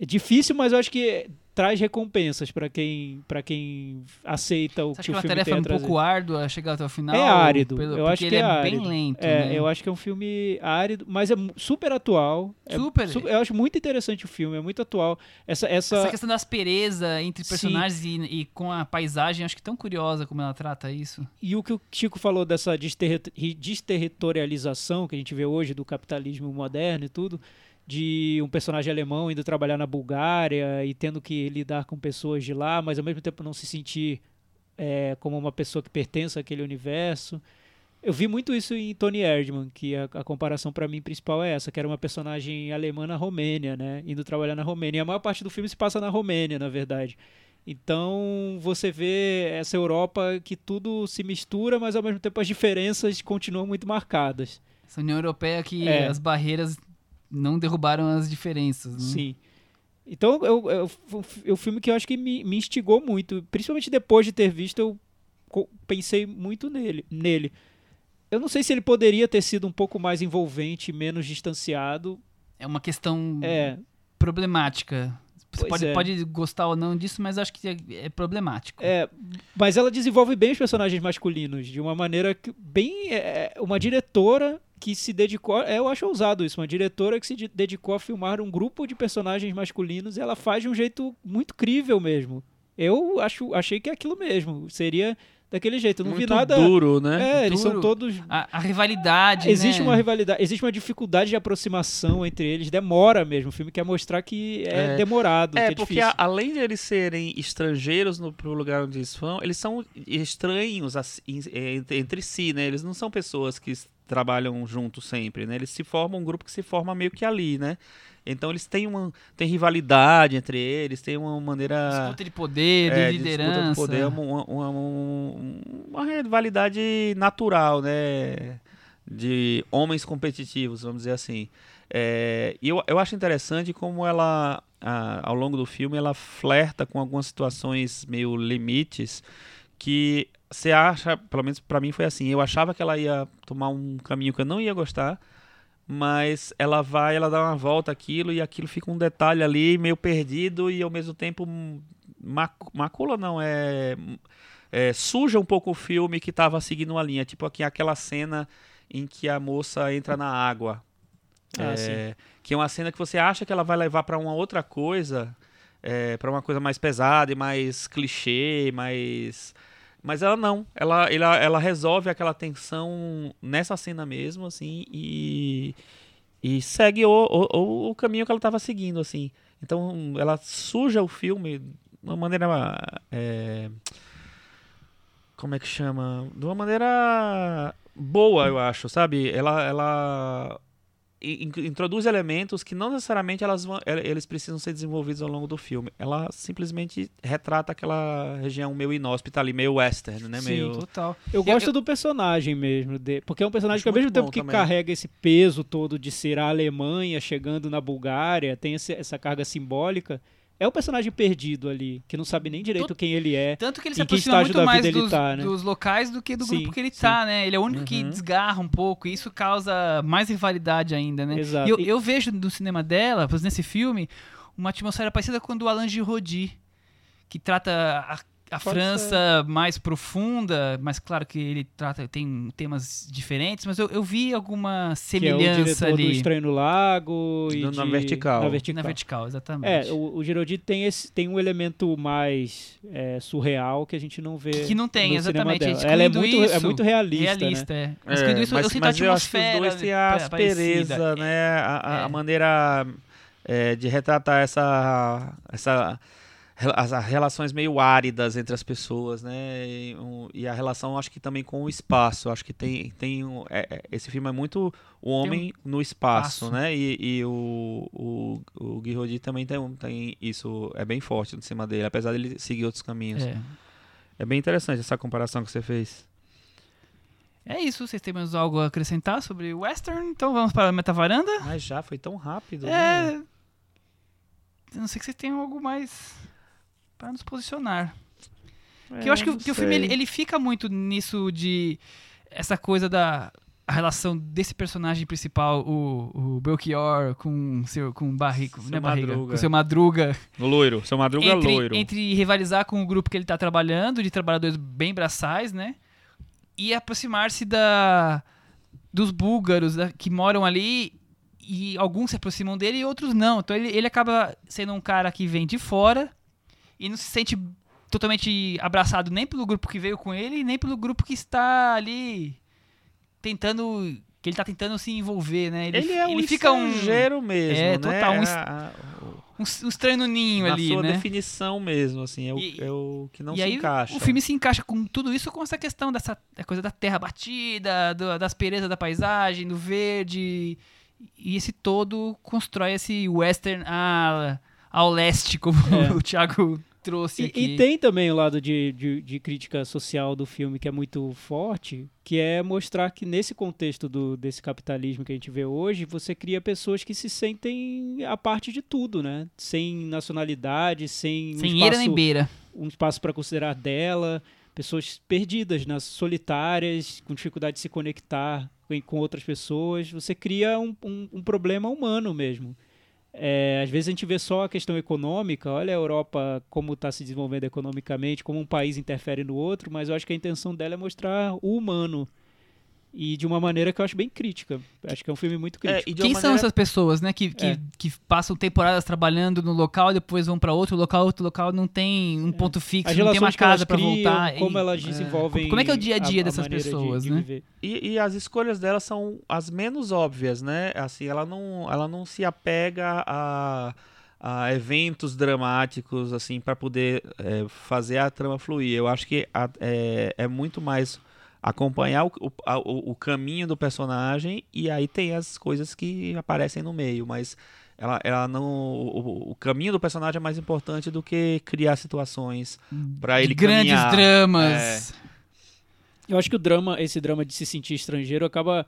é difícil, mas eu acho que traz recompensas para quem para quem aceita o Você que o é filme tarefa tem a um trazer. pouco árdua chegar até o final? É árido. pelo- eu acho que ele é, é, bem lento, É, né? eu acho que é um filme árido, mas é super atual. É Super. su- eu acho muito interessante o filme, é muito atual. Essa essa, Essa questão da aspereza entre personagens e, e com a paisagem, acho que tão curiosa como ela trata isso. E o que o Chico falou dessa desterri- desterritorialização que a gente vê hoje do capitalismo moderno e tudo, de um personagem alemão indo trabalhar na Bulgária e tendo que lidar com pessoas de lá, mas ao mesmo tempo não se sentir é, como uma pessoa que pertence àquele universo. Eu vi muito isso em Tony Erdmann, que a, a comparação para mim principal é essa, que era uma personagem alemã na Romênia, né, indo trabalhar na Romênia. E a maior parte do filme se passa na Romênia, na verdade. Então você vê essa Europa que tudo se mistura, mas ao mesmo tempo as diferenças continuam muito marcadas. Essa União Europeia que É. as barreiras não derrubaram as diferenças. Né? Sim. Então eu, eu, é um filme que eu acho que me, me instigou muito, principalmente depois de ter visto, eu pensei muito nele, nele. Eu não sei se ele poderia ter sido um pouco mais envolvente, menos distanciado. É uma questão É, problemática. Você Pois pode, é. pode gostar ou não disso, mas acho que é, é problemático. É, mas ela desenvolve bem os personagens masculinos, de uma maneira que, bem. É, uma diretora que se dedicou. É, eu acho ousado isso, uma diretora que se de- dedicou a filmar um grupo de personagens masculinos e ela faz de um jeito muito crível mesmo. Eu acho, achei que é aquilo mesmo. Seria daquele jeito. Eu não Muito vi nada. duro, né? É, eles são Duro. todos. A, a rivalidade, Existe né? uma rivalidade, existe uma dificuldade de aproximação entre eles, demora mesmo. O filme quer mostrar que é, É. demorado, É, que é porque difícil. a- além de eles serem estrangeiros no pro lugar onde eles vão, eles são estranhos assim, entre, entre si, né? Eles não são pessoas que trabalham juntos sempre, né? Eles se formam um grupo que se forma meio que ali, né? Então eles têm uma tem rivalidade entre eles, tem uma maneira Disputa de poder, é, de de disputa liderança. de poder, uma, uma, uma, um- uma rivalidade natural, né? De homens competitivos, vamos dizer assim. É, e eu, eu acho interessante como ela, a- ao longo do filme, ela flerta com algumas situações meio limites que você acha, pelo menos pra mim foi assim, eu achava que ela ia tomar um caminho que eu não ia gostar, mas ela vai, ela dá uma volta aquilo e aquilo fica um detalhe ali meio perdido e ao mesmo tempo hum, macu- macula não, é, é, suja um pouco o filme que tava seguindo uma linha, tipo aqui aquela cena em que a moça entra na água. Ah, É, que é uma cena que você acha que ela vai levar pra uma outra coisa, é, para uma coisa mais pesada e mais clichê, mais mas ela não, ela, ela, ela resolve aquela tensão nessa cena mesmo, assim, e, e segue o, o, o- caminho que ela estava seguindo, assim. Então ela suja o filme de uma maneira. é, como é que chama? De uma maneira boa, eu acho, sabe? Ela. ela introduz elementos que não necessariamente elas vão, eles precisam ser desenvolvidos ao longo do filme. Ela simplesmente retrata aquela região meio inóspita ali, meio western, né? Sim, meio... total. Eu, eu gosto eu... do personagem mesmo, de, porque é um personagem que ao mesmo tempo que também. carrega esse peso todo de ser a Alemanha chegando na Bulgária, tem esse, essa carga simbólica é o personagem perdido ali, que não sabe nem direito quem ele é. Tanto que ele se aproxima muito mais dos, tá, né? dos, locais do que do sim, grupo que ele sim. tá, né? Ele é o único uhum. que desgarra um pouco, e isso causa mais rivalidade ainda, né? Exato. E eu, eu vejo no cinema dela, nesse filme, uma atmosfera parecida com a do Alain Giraudy, que trata a a Pode França ser. mais profunda, mas claro que ele trata tem temas diferentes, mas eu, eu vi alguma semelhança que é o ali. do Estranho no Lago e na vertical. Na vertical, na vertical exatamente. É, o, o Girodi tem esse tem um elemento mais é, surreal que a gente não vê. Que não tem exatamente. Ela é muito é isso, é muito realista, realista né? é. é isso, mas, eu sinto mas a eu acho que os dois têm a aspereza, né? A, a, a maneira é, de retratar essa essa as relações meio áridas entre as pessoas, né? E, um, e, a relação, acho que também com o espaço. Acho que tem, tem um, é, é esse filme é muito o homem um no espaço, espaço, né? E, e o, o, o Guy também tem, tem isso, é bem forte em cima dele, apesar dele seguir outros caminhos. É. é bem interessante essa comparação que você fez. É isso, vocês têm mais algo a acrescentar sobre o Western? Então vamos para a metavaranda? Mas já foi tão rápido. É. Né? Não sei que vocês tenham algo mais para nos posicionar. É, que eu acho que, que o filme ele, ele, fica muito nisso de essa coisa da a relação desse personagem principal, o, o Belchior, com seu com barri, seu né, barriga, com seu Madruga. O loiro, seu Madruga entre, loiro. Entre rivalizar com o grupo que ele está trabalhando, de trabalhadores bem braçais, né? E aproximar-se da dos búlgaros da, que moram ali e alguns se aproximam dele e outros não. Então ele, ele acaba sendo um cara que vem de fora e não se sente totalmente abraçado nem pelo grupo que veio com ele, nem pelo grupo que está ali tentando que ele está tentando se envolver, né? Ele, ele é um ele fica um mesmo, é, né? total um, a, um, um estranho no ninho na ali, sua né? definição mesmo, assim, é o, e, é o que não se aí, encaixa. O filme se encaixa com tudo isso, com essa questão dessa coisa da terra batida, do, das perezas da paisagem, do verde, e esse todo constrói esse western a, ao leste, como é. o Thiago trouxe e, aqui. E tem também o lado de, de, de, crítica social do filme que é muito forte, que é mostrar que nesse contexto do, desse capitalismo que a gente vê hoje, você cria pessoas que se sentem a parte de tudo, né? Sem nacionalidade, sem sem um espaço, nem beira. um espaço para considerar dela, pessoas perdidas, né? solitárias, com dificuldade de se conectar com outras pessoas. Você cria um, um, um problema humano mesmo. É, às vezes a gente vê só a questão econômica, olha a Europa como está se desenvolvendo economicamente, como um país interfere no outro, mas eu acho que a intenção dela é mostrar o humano e de uma maneira que eu acho bem crítica. Acho que é um filme muito é, crítico. É, Quem maneira... são essas pessoas, né? Que, que, é. que passam temporadas trabalhando no local e depois vão para outro local, outro local não tem um é. ponto fixo, não tem uma casa para voltar. Como e, elas desenvolvem. Como é que é o dia a dia a, dessas pessoas, de, de né? E, e, as escolhas delas são as menos óbvias, né? Assim, ela não, ela não se apega a a eventos dramáticos assim para poder é, fazer a trama fluir. Eu acho que a, é, é muito mais acompanhar o, o, o, caminho do personagem e aí tem as coisas que aparecem no meio, mas ela, ela não o, o caminho do personagem é mais importante do que criar situações para ele grandes caminhar. dramas. É. Eu acho que o drama, esse drama de se sentir estrangeiro acaba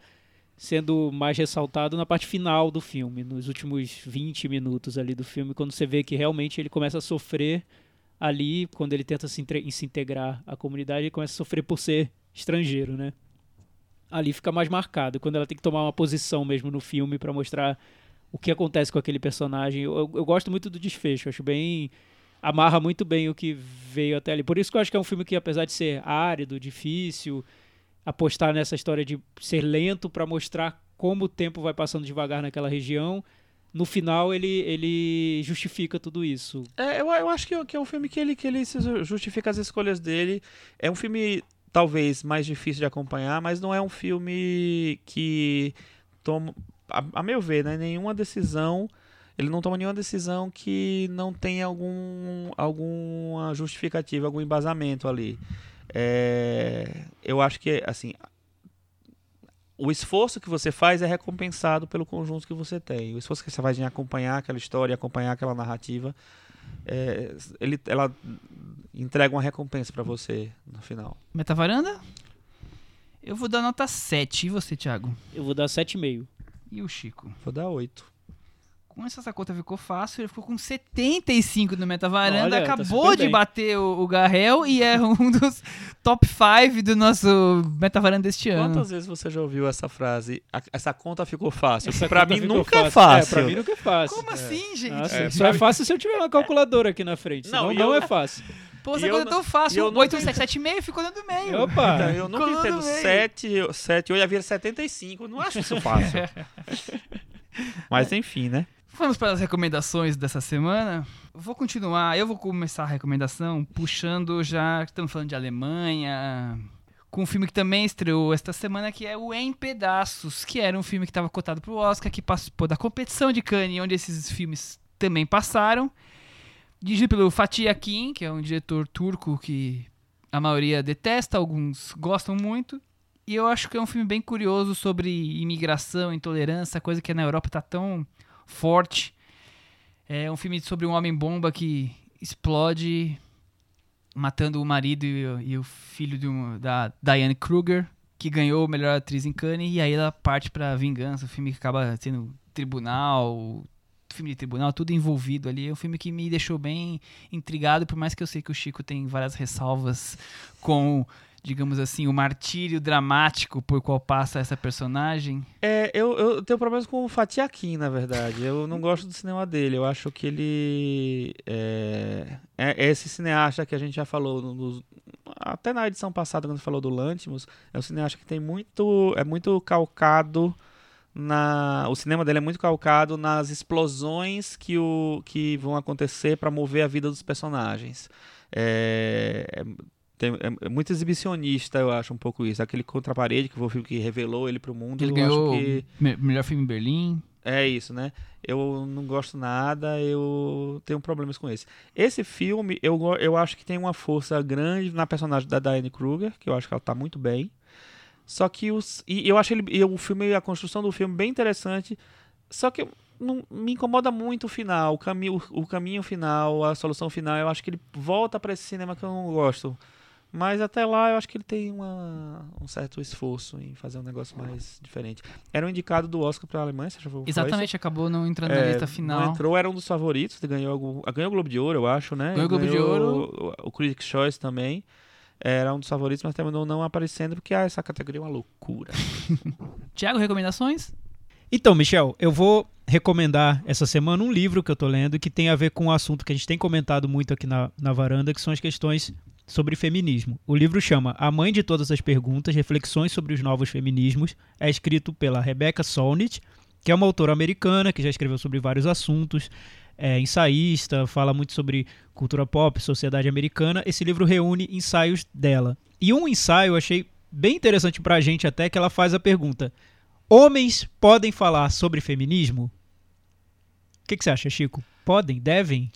sendo mais ressaltado na parte final do filme, nos últimos 20 minutos ali do filme, quando você vê que realmente ele começa a sofrer ali, quando ele tenta se, se integrar à comunidade, ele começa a sofrer por ser estrangeiro, né? Ali fica mais marcado, quando ela tem que tomar uma posição mesmo no filme para mostrar o que acontece com aquele personagem. Eu, eu, eu, gosto muito do desfecho, acho bem. amarra muito bem o que veio até ali. Por isso que eu acho que é um filme que, apesar de ser árido, difícil, apostar nessa história de ser lento para mostrar como o tempo vai passando devagar naquela região. No final, ele, ele justifica tudo isso. É, eu, eu acho que, que é um filme que ele, que ele justifica as escolhas dele. É um filme talvez mais difícil de acompanhar, mas não é um filme que toma, a, a meu ver, né, nenhuma decisão ele não toma nenhuma decisão que não tenha algum, alguma justificativa, algum embasamento ali. É, eu acho que, assim, o esforço que você faz é recompensado pelo conjunto que você tem. O esforço que você faz em acompanhar aquela história, acompanhar aquela narrativa, é, ele, ela entrega uma recompensa para você no final. Metavaranda? Eu vou dar nota 7. E você, Thiago? Eu vou dar 7,5. E o Chico? Vou dar 8. Com essa conta ficou fácil, ele ficou com 75 no Metavaranda, Olha, tá acabou super de bem. bater o, o Garrel e é um dos top 5 do nosso Metavaranda deste ano. Quantas vezes você já ouviu essa frase? "A- essa conta ficou fácil. Essa Pra mim nunca é fácil. É, pra mim nunca é fácil. Como assim, gente? Nossa, É, só é fácil se eu tiver uma calculadora aqui na frente. Não, Senão não eu- é fácil. Pô, essa E eu conta é tão fácil. e eu 8, nunca- 7, 7,5 ficou dentro do meio. Opa! Então, eu nunca entendo no meio. 7, 7, 8 havia 75. eu Não acho isso fácil. Mas enfim, né? Vamos para as recomendações dessa semana. Vou continuar, eu vou começar a recomendação puxando já, estamos falando de Alemanha, com um filme que também estreou esta semana, que é o Em Pedaços, que era um filme que estava cotado para o Oscar, que participou da competição de Cannes, onde esses filmes também passaram. Dirigido pelo Fatih Akin, que é um diretor turco que a maioria detesta, alguns gostam muito. E eu acho que é um filme bem curioso sobre imigração, intolerância, coisa que na Europa está tão forte. É um filme sobre um homem-bomba que explode, matando o marido e, e o filho de um- da Diane Kruger, que ganhou a melhor atriz em Cannes, e aí ela parte pra vingança. O filme que acaba tendo tribunal, filme de tribunal, tudo envolvido ali. É um filme que me deixou bem intrigado, por mais que eu sei que o Chico tem várias ressalvas com, digamos assim, o martírio dramático por qual passa essa personagem. É, eu, eu tenho problemas com o Fatih Akin, na verdade. Eu não gosto do cinema dele. Eu acho que ele é, é esse cineasta que a gente já falou no- nos- até na edição passada quando falou do Lantimos. É um cineasta que tem muito é muito calcado na o cinema dele é muito calcado nas explosões que o que vão acontecer para mover a vida dos personagens. É, é, tem- é- é muito exibicionista, eu acho um pouco isso. Aquele contra a parede que foi o filme que revelou ele para o mundo. Ele ganhou que me- melhor filme em Berlim. é isso, né? Eu não gosto nada, eu tenho problemas com esse. Esse filme, eu, eu acho que tem uma força grande na personagem da Diane Kruger, que eu acho que ela tá muito bem. Só que os, e eu acho ele, e o filme, a construção do filme bem interessante. Só que não, me incomoda muito o final, o caminho, o caminho final, a solução final. Eu acho que ele volta para esse cinema que eu não gosto. Mas até lá eu acho que ele tem uma, um certo esforço em fazer um negócio mais diferente. Era um indicado do Oscar para a Alemanha, você já falou isso? Exatamente, acabou não entrando na É, lista Não final. entrou, era um dos favoritos, ganhou, algum- ganhou o Globo de Ouro, eu acho, né? Ganhou o Globo de Ouro. O, o Critics' Choice também. Era um dos favoritos, mas terminou não aparecendo, porque ah, essa categoria é uma loucura. Tiago, recomendações? Então, Michel, eu vou recomendar essa semana um livro que eu tô lendo que tem a ver com um assunto que a gente tem comentado muito aqui na, na varanda, que são as questões sobre feminismo. O livro chama A Mãe de Todas as Perguntas, Reflexões sobre os Novos Feminismos. É escrito pela Rebecca Solnit, que é uma autora americana que já escreveu sobre vários assuntos, é ensaísta, fala muito sobre cultura pop, sociedade americana. Esse livro reúne ensaios dela. E um ensaio eu achei bem interessante pra gente até, que ela faz a pergunta: Homens podem falar sobre feminismo? O que, que você acha, Chico? Podem? Devem?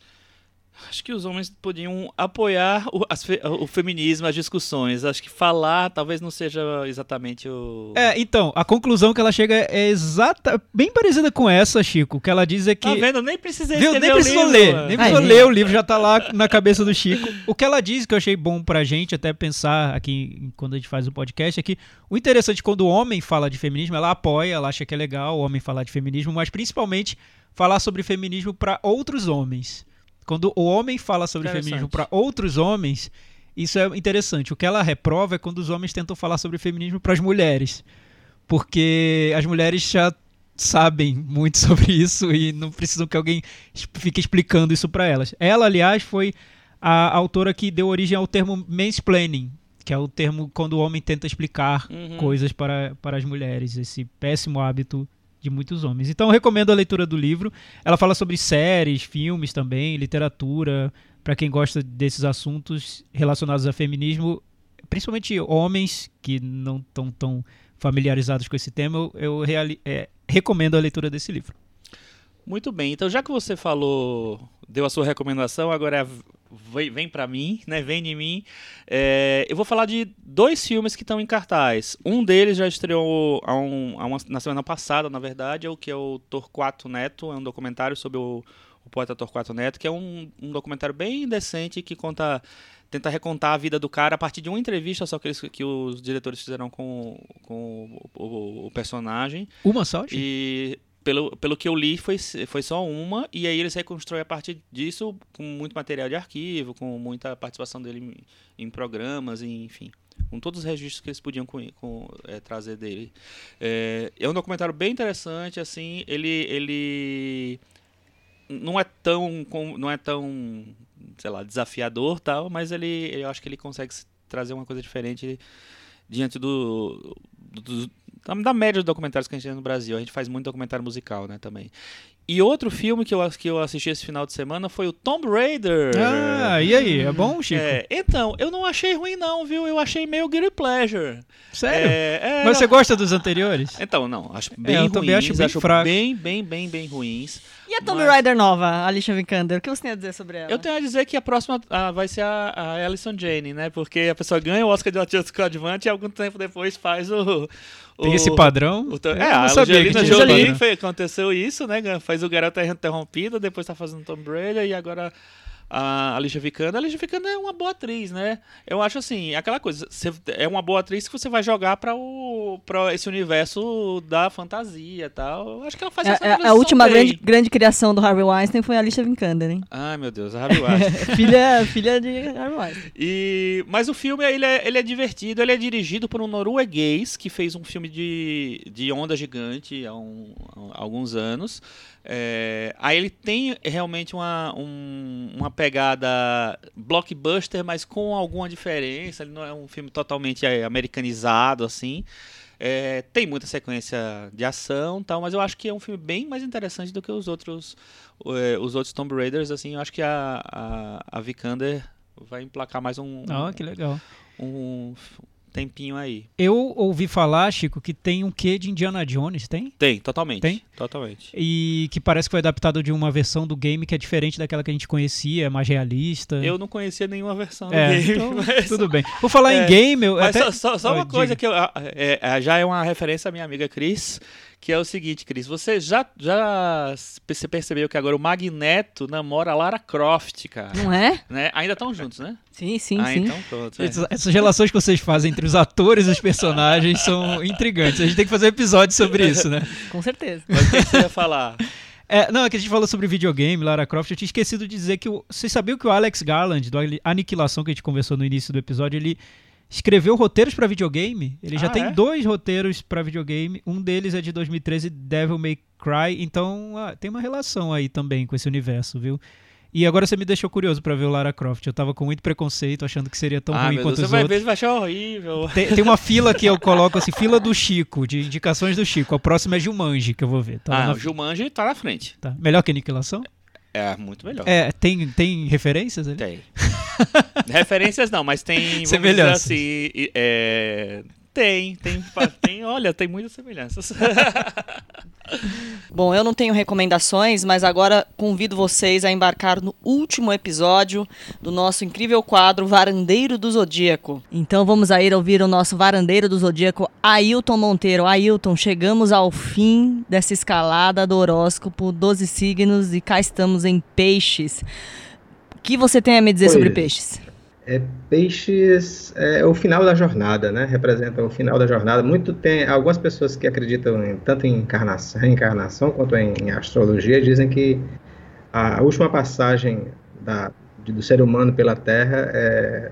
Acho que os homens podiam apoiar o, as o feminismo, as discussões. Acho que falar talvez não seja exatamente o. É, então, a conclusão que ela chega é exata, bem parecida com essa, Chico. O que ela diz é que. Tá vendo? Eu nem precisei Viu? Nem precisou ler, nem precisou Aí. ler, o livro já tá lá na cabeça do Chico. O que ela diz, que eu achei bom pra gente até pensar aqui quando a gente faz o podcast, é que o interessante quando o homem fala de feminismo, ela apoia, ela acha que é legal o homem falar de feminismo, mas principalmente falar sobre feminismo pra outros homens. Quando o homem fala sobre feminismo pra outros homens, isso é interessante. O que ela reprova é quando os homens tentam falar sobre feminismo pras mulheres. Porque as mulheres já sabem muito sobre isso e não precisam que alguém fique explicando isso pra elas. Ela, aliás, foi a autora que deu origem ao termo mansplaining, que é o termo quando o homem tenta explicar Uhum. coisas para, para as mulheres, esse péssimo hábito de muitos homens. Então, eu recomendo a leitura do livro. Ela fala sobre séries, filmes também, literatura, para quem gosta desses assuntos relacionados a feminismo, principalmente homens que não estão tão familiarizados com esse tema, eu, eu é, recomendo a leitura desse livro. Muito bem. Então, já que você falou, deu a sua recomendação, agora é a, vem, vem para mim, né? Vem de mim. É, eu vou falar de dois filmes que estão em cartaz. Um deles já estreou há um, há uma, na semana passada, na verdade, é o que é o Torquato Neto, é um documentário sobre o, o poeta Torquato Neto, que é um, um documentário bem decente que conta tenta recontar a vida do cara a partir de uma entrevista só que, eles, que os diretores fizeram com, com o, o, o personagem. Uma só? E pelo, pelo que eu li, foi, foi só uma, e aí eles reconstroem a partir disso com muito material de arquivo, com muita participação dele em, em programas, enfim. Com todos os registros que eles podiam com, com, é, trazer dele. É, é um documentário bem interessante, assim, ele, ele não é tão não é tão sei lá desafiador tal mas ele eu acho que ele consegue trazer uma coisa diferente diante do, do, da média de documentários que a gente tem no Brasil. A gente faz muito documentário musical, né, também. E outro filme que eu, que eu assisti esse final de semana foi o Tomb Raider. Ah, e aí? É bom, Chico? É, então, eu não achei ruim não, viu? Eu achei meio guilty pleasure. Sério? É, é, Mas você gosta dos anteriores? Então, não. Acho bem é, eu ruins. acho bem acho fraco. Bem, bem, bem, bem ruins. E a Tomb mas... Raider nova, Alicia Vikander? O que você tem a dizer sobre ela? Eu tenho a dizer que a próxima ah, vai ser a, a Alison Jane, né? Porque a pessoa ganha o Oscar de atriz coadjuvante e algum tempo depois faz o... Tem esse padrão? O, é, a Angelina Jolie foi, aconteceu isso, né? Faz o Garota Interrompida, depois tá fazendo Tomb Raider e agora a Alicia Vikander. A Alicia Vikander é uma boa atriz, né? Eu acho assim, aquela coisa, é uma boa atriz que você vai jogar para o para esse universo da fantasia e tal. Eu acho que ela faz é, essa é, A última grande, grande criação do Harvey Weinstein foi a Alicia Vikander, hein? Ai, meu Deus, a Harvey Weinstein. filha, filha de Harvey Weinstein. E, mas o filme, ele é, ele é divertido, ele é dirigido por um norueguês que fez um filme de, de onda gigante há, um, há alguns anos. É, aí ele tem realmente uma, um, uma pegada blockbuster, mas com alguma diferença. Ele não é um filme totalmente é, americanizado assim. É, tem muita sequência de ação, tal, mas eu acho que é um filme bem mais interessante do que os outros, é, os outros Tomb Raiders. Assim, eu acho que a, a, a Vikander vai emplacar mais um. Oh, que legal. Um, tempinho aí. Eu ouvi falar, Chico, que tem um quê de Indiana Jones, tem? Tem, totalmente. Tem? Totalmente. E que parece que foi adaptado de uma versão do game que é diferente daquela que a gente conhecia, é mais realista. Eu não conhecia nenhuma versão do é, game. Então, mas... Tudo bem. Vou falar é, em game... Eu mas até... só, só, só uma coisa que eu, é, é, já é uma referência à minha amiga Cris, que é o seguinte, Cris, você já, já você percebeu que agora o Magneto namora a Lara Croft, cara? Não é? Né? Ainda estão juntos, né? Sim, sim, ah, sim. Então, pronto, é. essas, essas relações que vocês fazem entre os atores e os personagens são intrigantes. A gente tem que fazer um episódio sobre isso, né? Com certeza. Mas o que você ia falar? É, não, é que a gente falou sobre videogame, Lara Croft. Eu tinha esquecido de dizer que. O, vocês sabiam que o Alex Garland, do Aniquilação, que a gente conversou no início do episódio, ele escreveu roteiros para videogame. Ele já Ah, tem é? dois roteiros para videogame. Um deles é de 2013, Devil May Cry. Então ah, tem uma relação aí também com esse universo, viu? E agora você me deixou curioso para ver o Lara Croft. Eu tava com muito preconceito, achando que seria tão ah, ruim quanto Deus, os você vai outros. ver, você vai achar horrível. Tem, tem uma fila que eu coloco assim, fila do Chico, de indicações do Chico. A próxima é Jumanji, que eu vou ver. Tá, Ah, na- o Jumanji tá na frente. tá. Melhor que Aniquilação? É, muito melhor. É, tem, tem referências ali? Tem. Referências não, mas tem. Semelhanças. Assim, e- é, tem, tem, tem. Olha, tem muitas semelhanças. Bom, eu não tenho recomendações, mas agora convido vocês a embarcar no último episódio do nosso incrível quadro Varandeiro do Zodíaco. Então vamos aí ouvir o nosso Varandeiro do Zodíaco, Ailton Monteiro. Ailton, chegamos ao fim dessa escalada do horóscopo 12 signos e cá estamos em peixes. O que você tem a me dizer Pois. sobre peixes? É, peixes é o final da jornada, né? Representa o final da jornada. Muito tem algumas pessoas que acreditam em, tanto em encarnação, reencarnação quanto em, em astrologia dizem que a última passagem da, de- do ser humano pela Terra é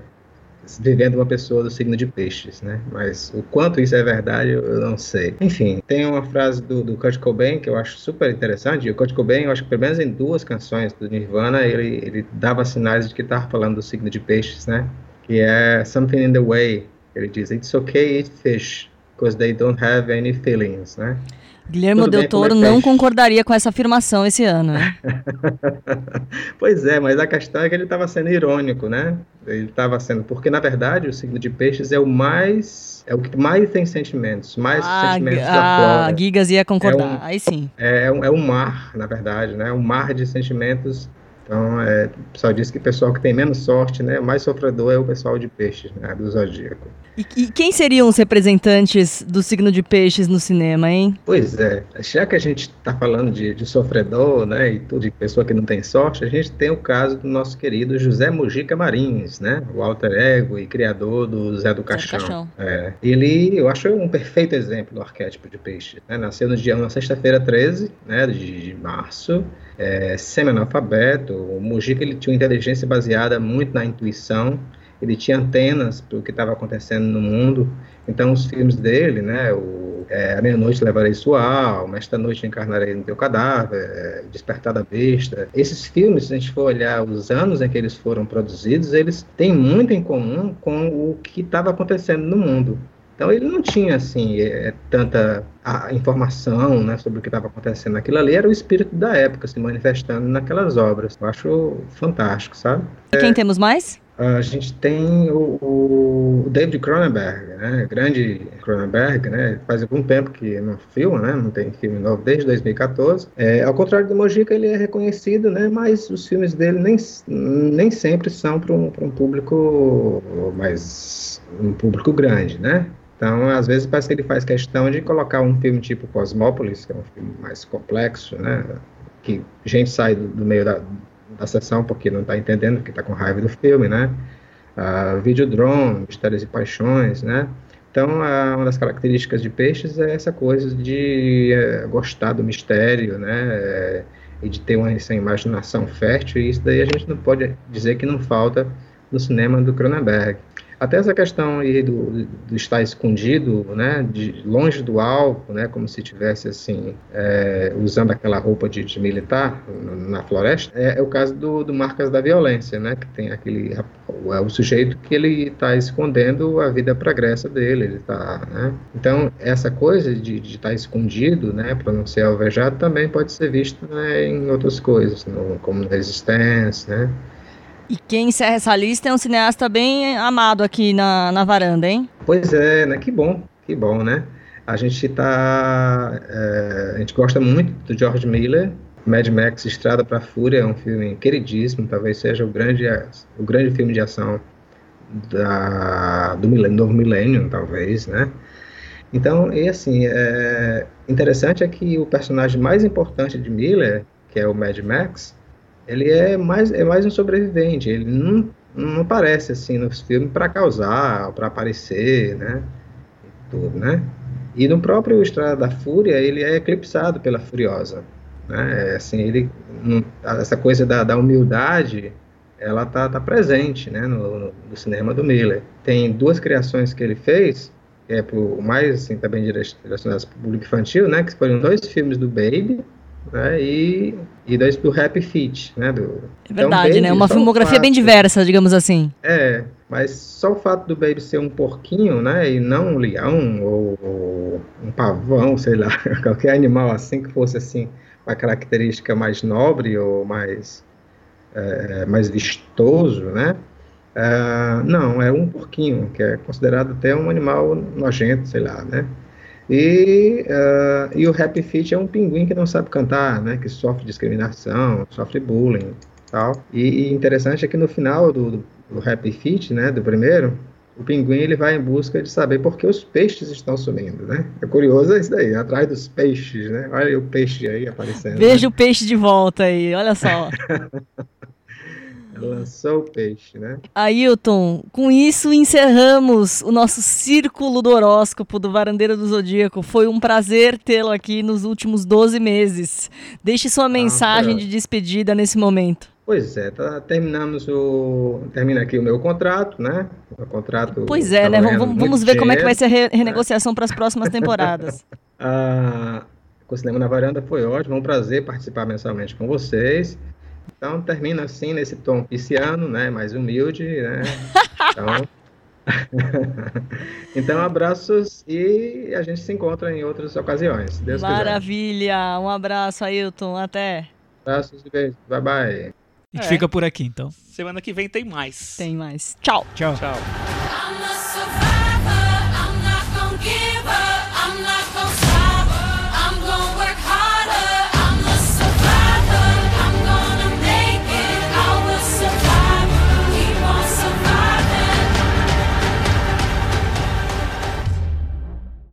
vivendo uma pessoa do signo de peixes, né? Mas o quanto isso é verdade, eu não sei. Enfim, tem uma frase do, do Kurt Cobain que eu acho super interessante. E o Kurt Cobain, eu acho que pelo menos em duas canções do Nirvana, ele, ele dava sinais de que estava falando do signo de peixes, né? Que é Something in the Way. Ele diz, It's okay eat fish, because they don't have any feelings, né? Guilhermo Tudo Del bem, é Toro é? não concordaria com essa afirmação esse ano, né? pois é, mas a questão é que ele estava sendo irônico, né? Ele estava sendo, porque na verdade o signo de peixes é o mais, é o que mais tem sentimentos, mais Ah, sentimentos a da flora. Gigas ia concordar. É um- Aí sim. É, um, é um mar, na verdade, né? Um mar de sentimentos Então, é, o pessoal diz que o pessoal que tem menos sorte, né, mais sofredor é o pessoal de peixes, né, do zodíaco. E, e quem seriam os representantes do signo de peixes no cinema, hein? Pois é, já que a gente está falando de, de, sofredor, né, e tudo de pessoa que não tem sorte, a gente tem o caso do nosso querido José Mujica Marins, né, o alter ego e criador do Zé do Caixão. Zé do Caixão. É, ele, eu acho um perfeito exemplo do arquétipo de peixe. Né, nasceu no dia, na sexta-feira 13, né, de, de março, é, semi-analfabeto. O Mujica ele tinha uma inteligência baseada muito na intuição, ele tinha antenas para o que estava acontecendo no mundo. Então, os filmes dele, né, o é, A Meia-Noite Levarei Sua Alma, Esta Noite Encarnarei no Teu Cadáver, é, Despertar da Besta, esses filmes, se a gente for olhar os anos em que eles foram produzidos, eles têm muito em comum com o que estava acontecendo no mundo. Então ele não tinha assim é, tanta informação né, sobre o que estava acontecendo. Aquilo ali era o espírito da época se manifestando naquelas obras. Eu acho fantástico, sabe? E quem é, temos mais? A gente tem o, o David Cronenberg, né? Grande Cronenberg, né? Faz algum tempo que não filma, né? Não tem filme novo desde 2014. É, ao contrário do Mojica, ele é reconhecido, né? Mas os filmes dele nem, nem sempre são para um, um público mais um público grande, né? Então, às vezes, parece que ele faz questão de colocar um filme tipo Cosmópolis, que é um filme mais complexo, né? Que gente sai do, do meio da, da sessão porque não está entendendo, que está com raiva do filme, né? Uh, Videodrome, Mistérios e Paixões, né? Então, uh, uma das características de Peixes é essa coisa de uh, gostar do mistério, né? e de ter uma essa imaginação fértil, e isso daí a gente não pode dizer que não falta no cinema do Cronenberg. Até essa questão aí do, do estar escondido, né, de, longe do alvo, né, como se tivesse assim é, usando aquela roupa de, de militar na floresta, é, é, o caso do, do Marcas da Violência, né, que tem aquele é o sujeito que ele está escondendo a vida progressa dele, ele tá, né? Então essa coisa de estar tá escondido, né, para não ser alvejado, também pode ser vista né, em outras coisas, no, como Resistência, né? E quem encerra essa lista é um cineasta bem amado aqui na, na varanda, hein? Pois é, né? Que bom, que bom, né? A gente tá. É, a gente gosta muito do George Miller. Mad Max Estrada para Fúria é um filme queridíssimo, talvez seja o grande, o grande filme de ação da, do milênio, novo milênio, talvez, né? Então, e assim, é interessante é que o personagem mais importante de Miller, que é o Mad Max, ele é mais, é mais um sobrevivente. Ele não, não aparece assim nos filmes para causar, para aparecer, né? E tudo, né? E no próprio Estrada da Fúria, ele é eclipsado pela Furiosa. Né? É, assim, ele, essa coisa da, da humildade, ela tá, tá presente né? no, no, cinema do Miller. Tem duas criações que ele fez, que é pro, mais assim, também direcionadas para o público infantil, né? que foram dois filmes do Baby, né? E, e dois do Happy Feet, né? Do, é verdade, então, né? Uma filmografia fato, bem diversa, digamos assim. É, mas só o fato do Baby ser um porquinho, né? E não um leão ou, ou um pavão, sei lá, qualquer animal assim que fosse assim, uma característica mais nobre ou mais, é, mais vistoso, né? Uh, não, é um porquinho, que é considerado até um animal nojento, sei lá, né? E, uh, e o Happy Feet é um pinguim que não sabe cantar, né? Que sofre discriminação, sofre bullying tal. E, e interessante é que no final do, do Happy Feet, né? Do primeiro, o pinguim ele vai em busca de saber por que os peixes estão sumindo, né? É curioso isso daí, atrás dos peixes, né? Olha aí o peixe aí aparecendo. Veja né? o peixe de volta aí, olha só. Lançou o peixe, né? Ailton, com isso encerramos o nosso círculo do horóscopo do Varandeiro do Zodíaco. Foi um prazer tê-lo aqui nos últimos 12 meses. Deixe sua ah, mensagem ah, de despedida nesse momento. Pois é, tá, terminamos o. Termina aqui o meu contrato, né? O contrato. Pois é, né? Vamos, vamos ver como é que vai ser a re né? renegociação para as próximas temporadas. ah, o Cinema na Varanda foi ótimo, um prazer participar mensalmente com vocês. Então termina assim nesse tom pisciano, né? Mais humilde, né? Então, então abraços e a gente se encontra em outras ocasiões. Deus Maravilha! Quiser. Um abraço, Ailton. Até. Abraços e beijos. Bye bye. A gente é. fica por aqui então. Semana que vem tem mais. Tem mais. Tchau. Tchau. Tchau.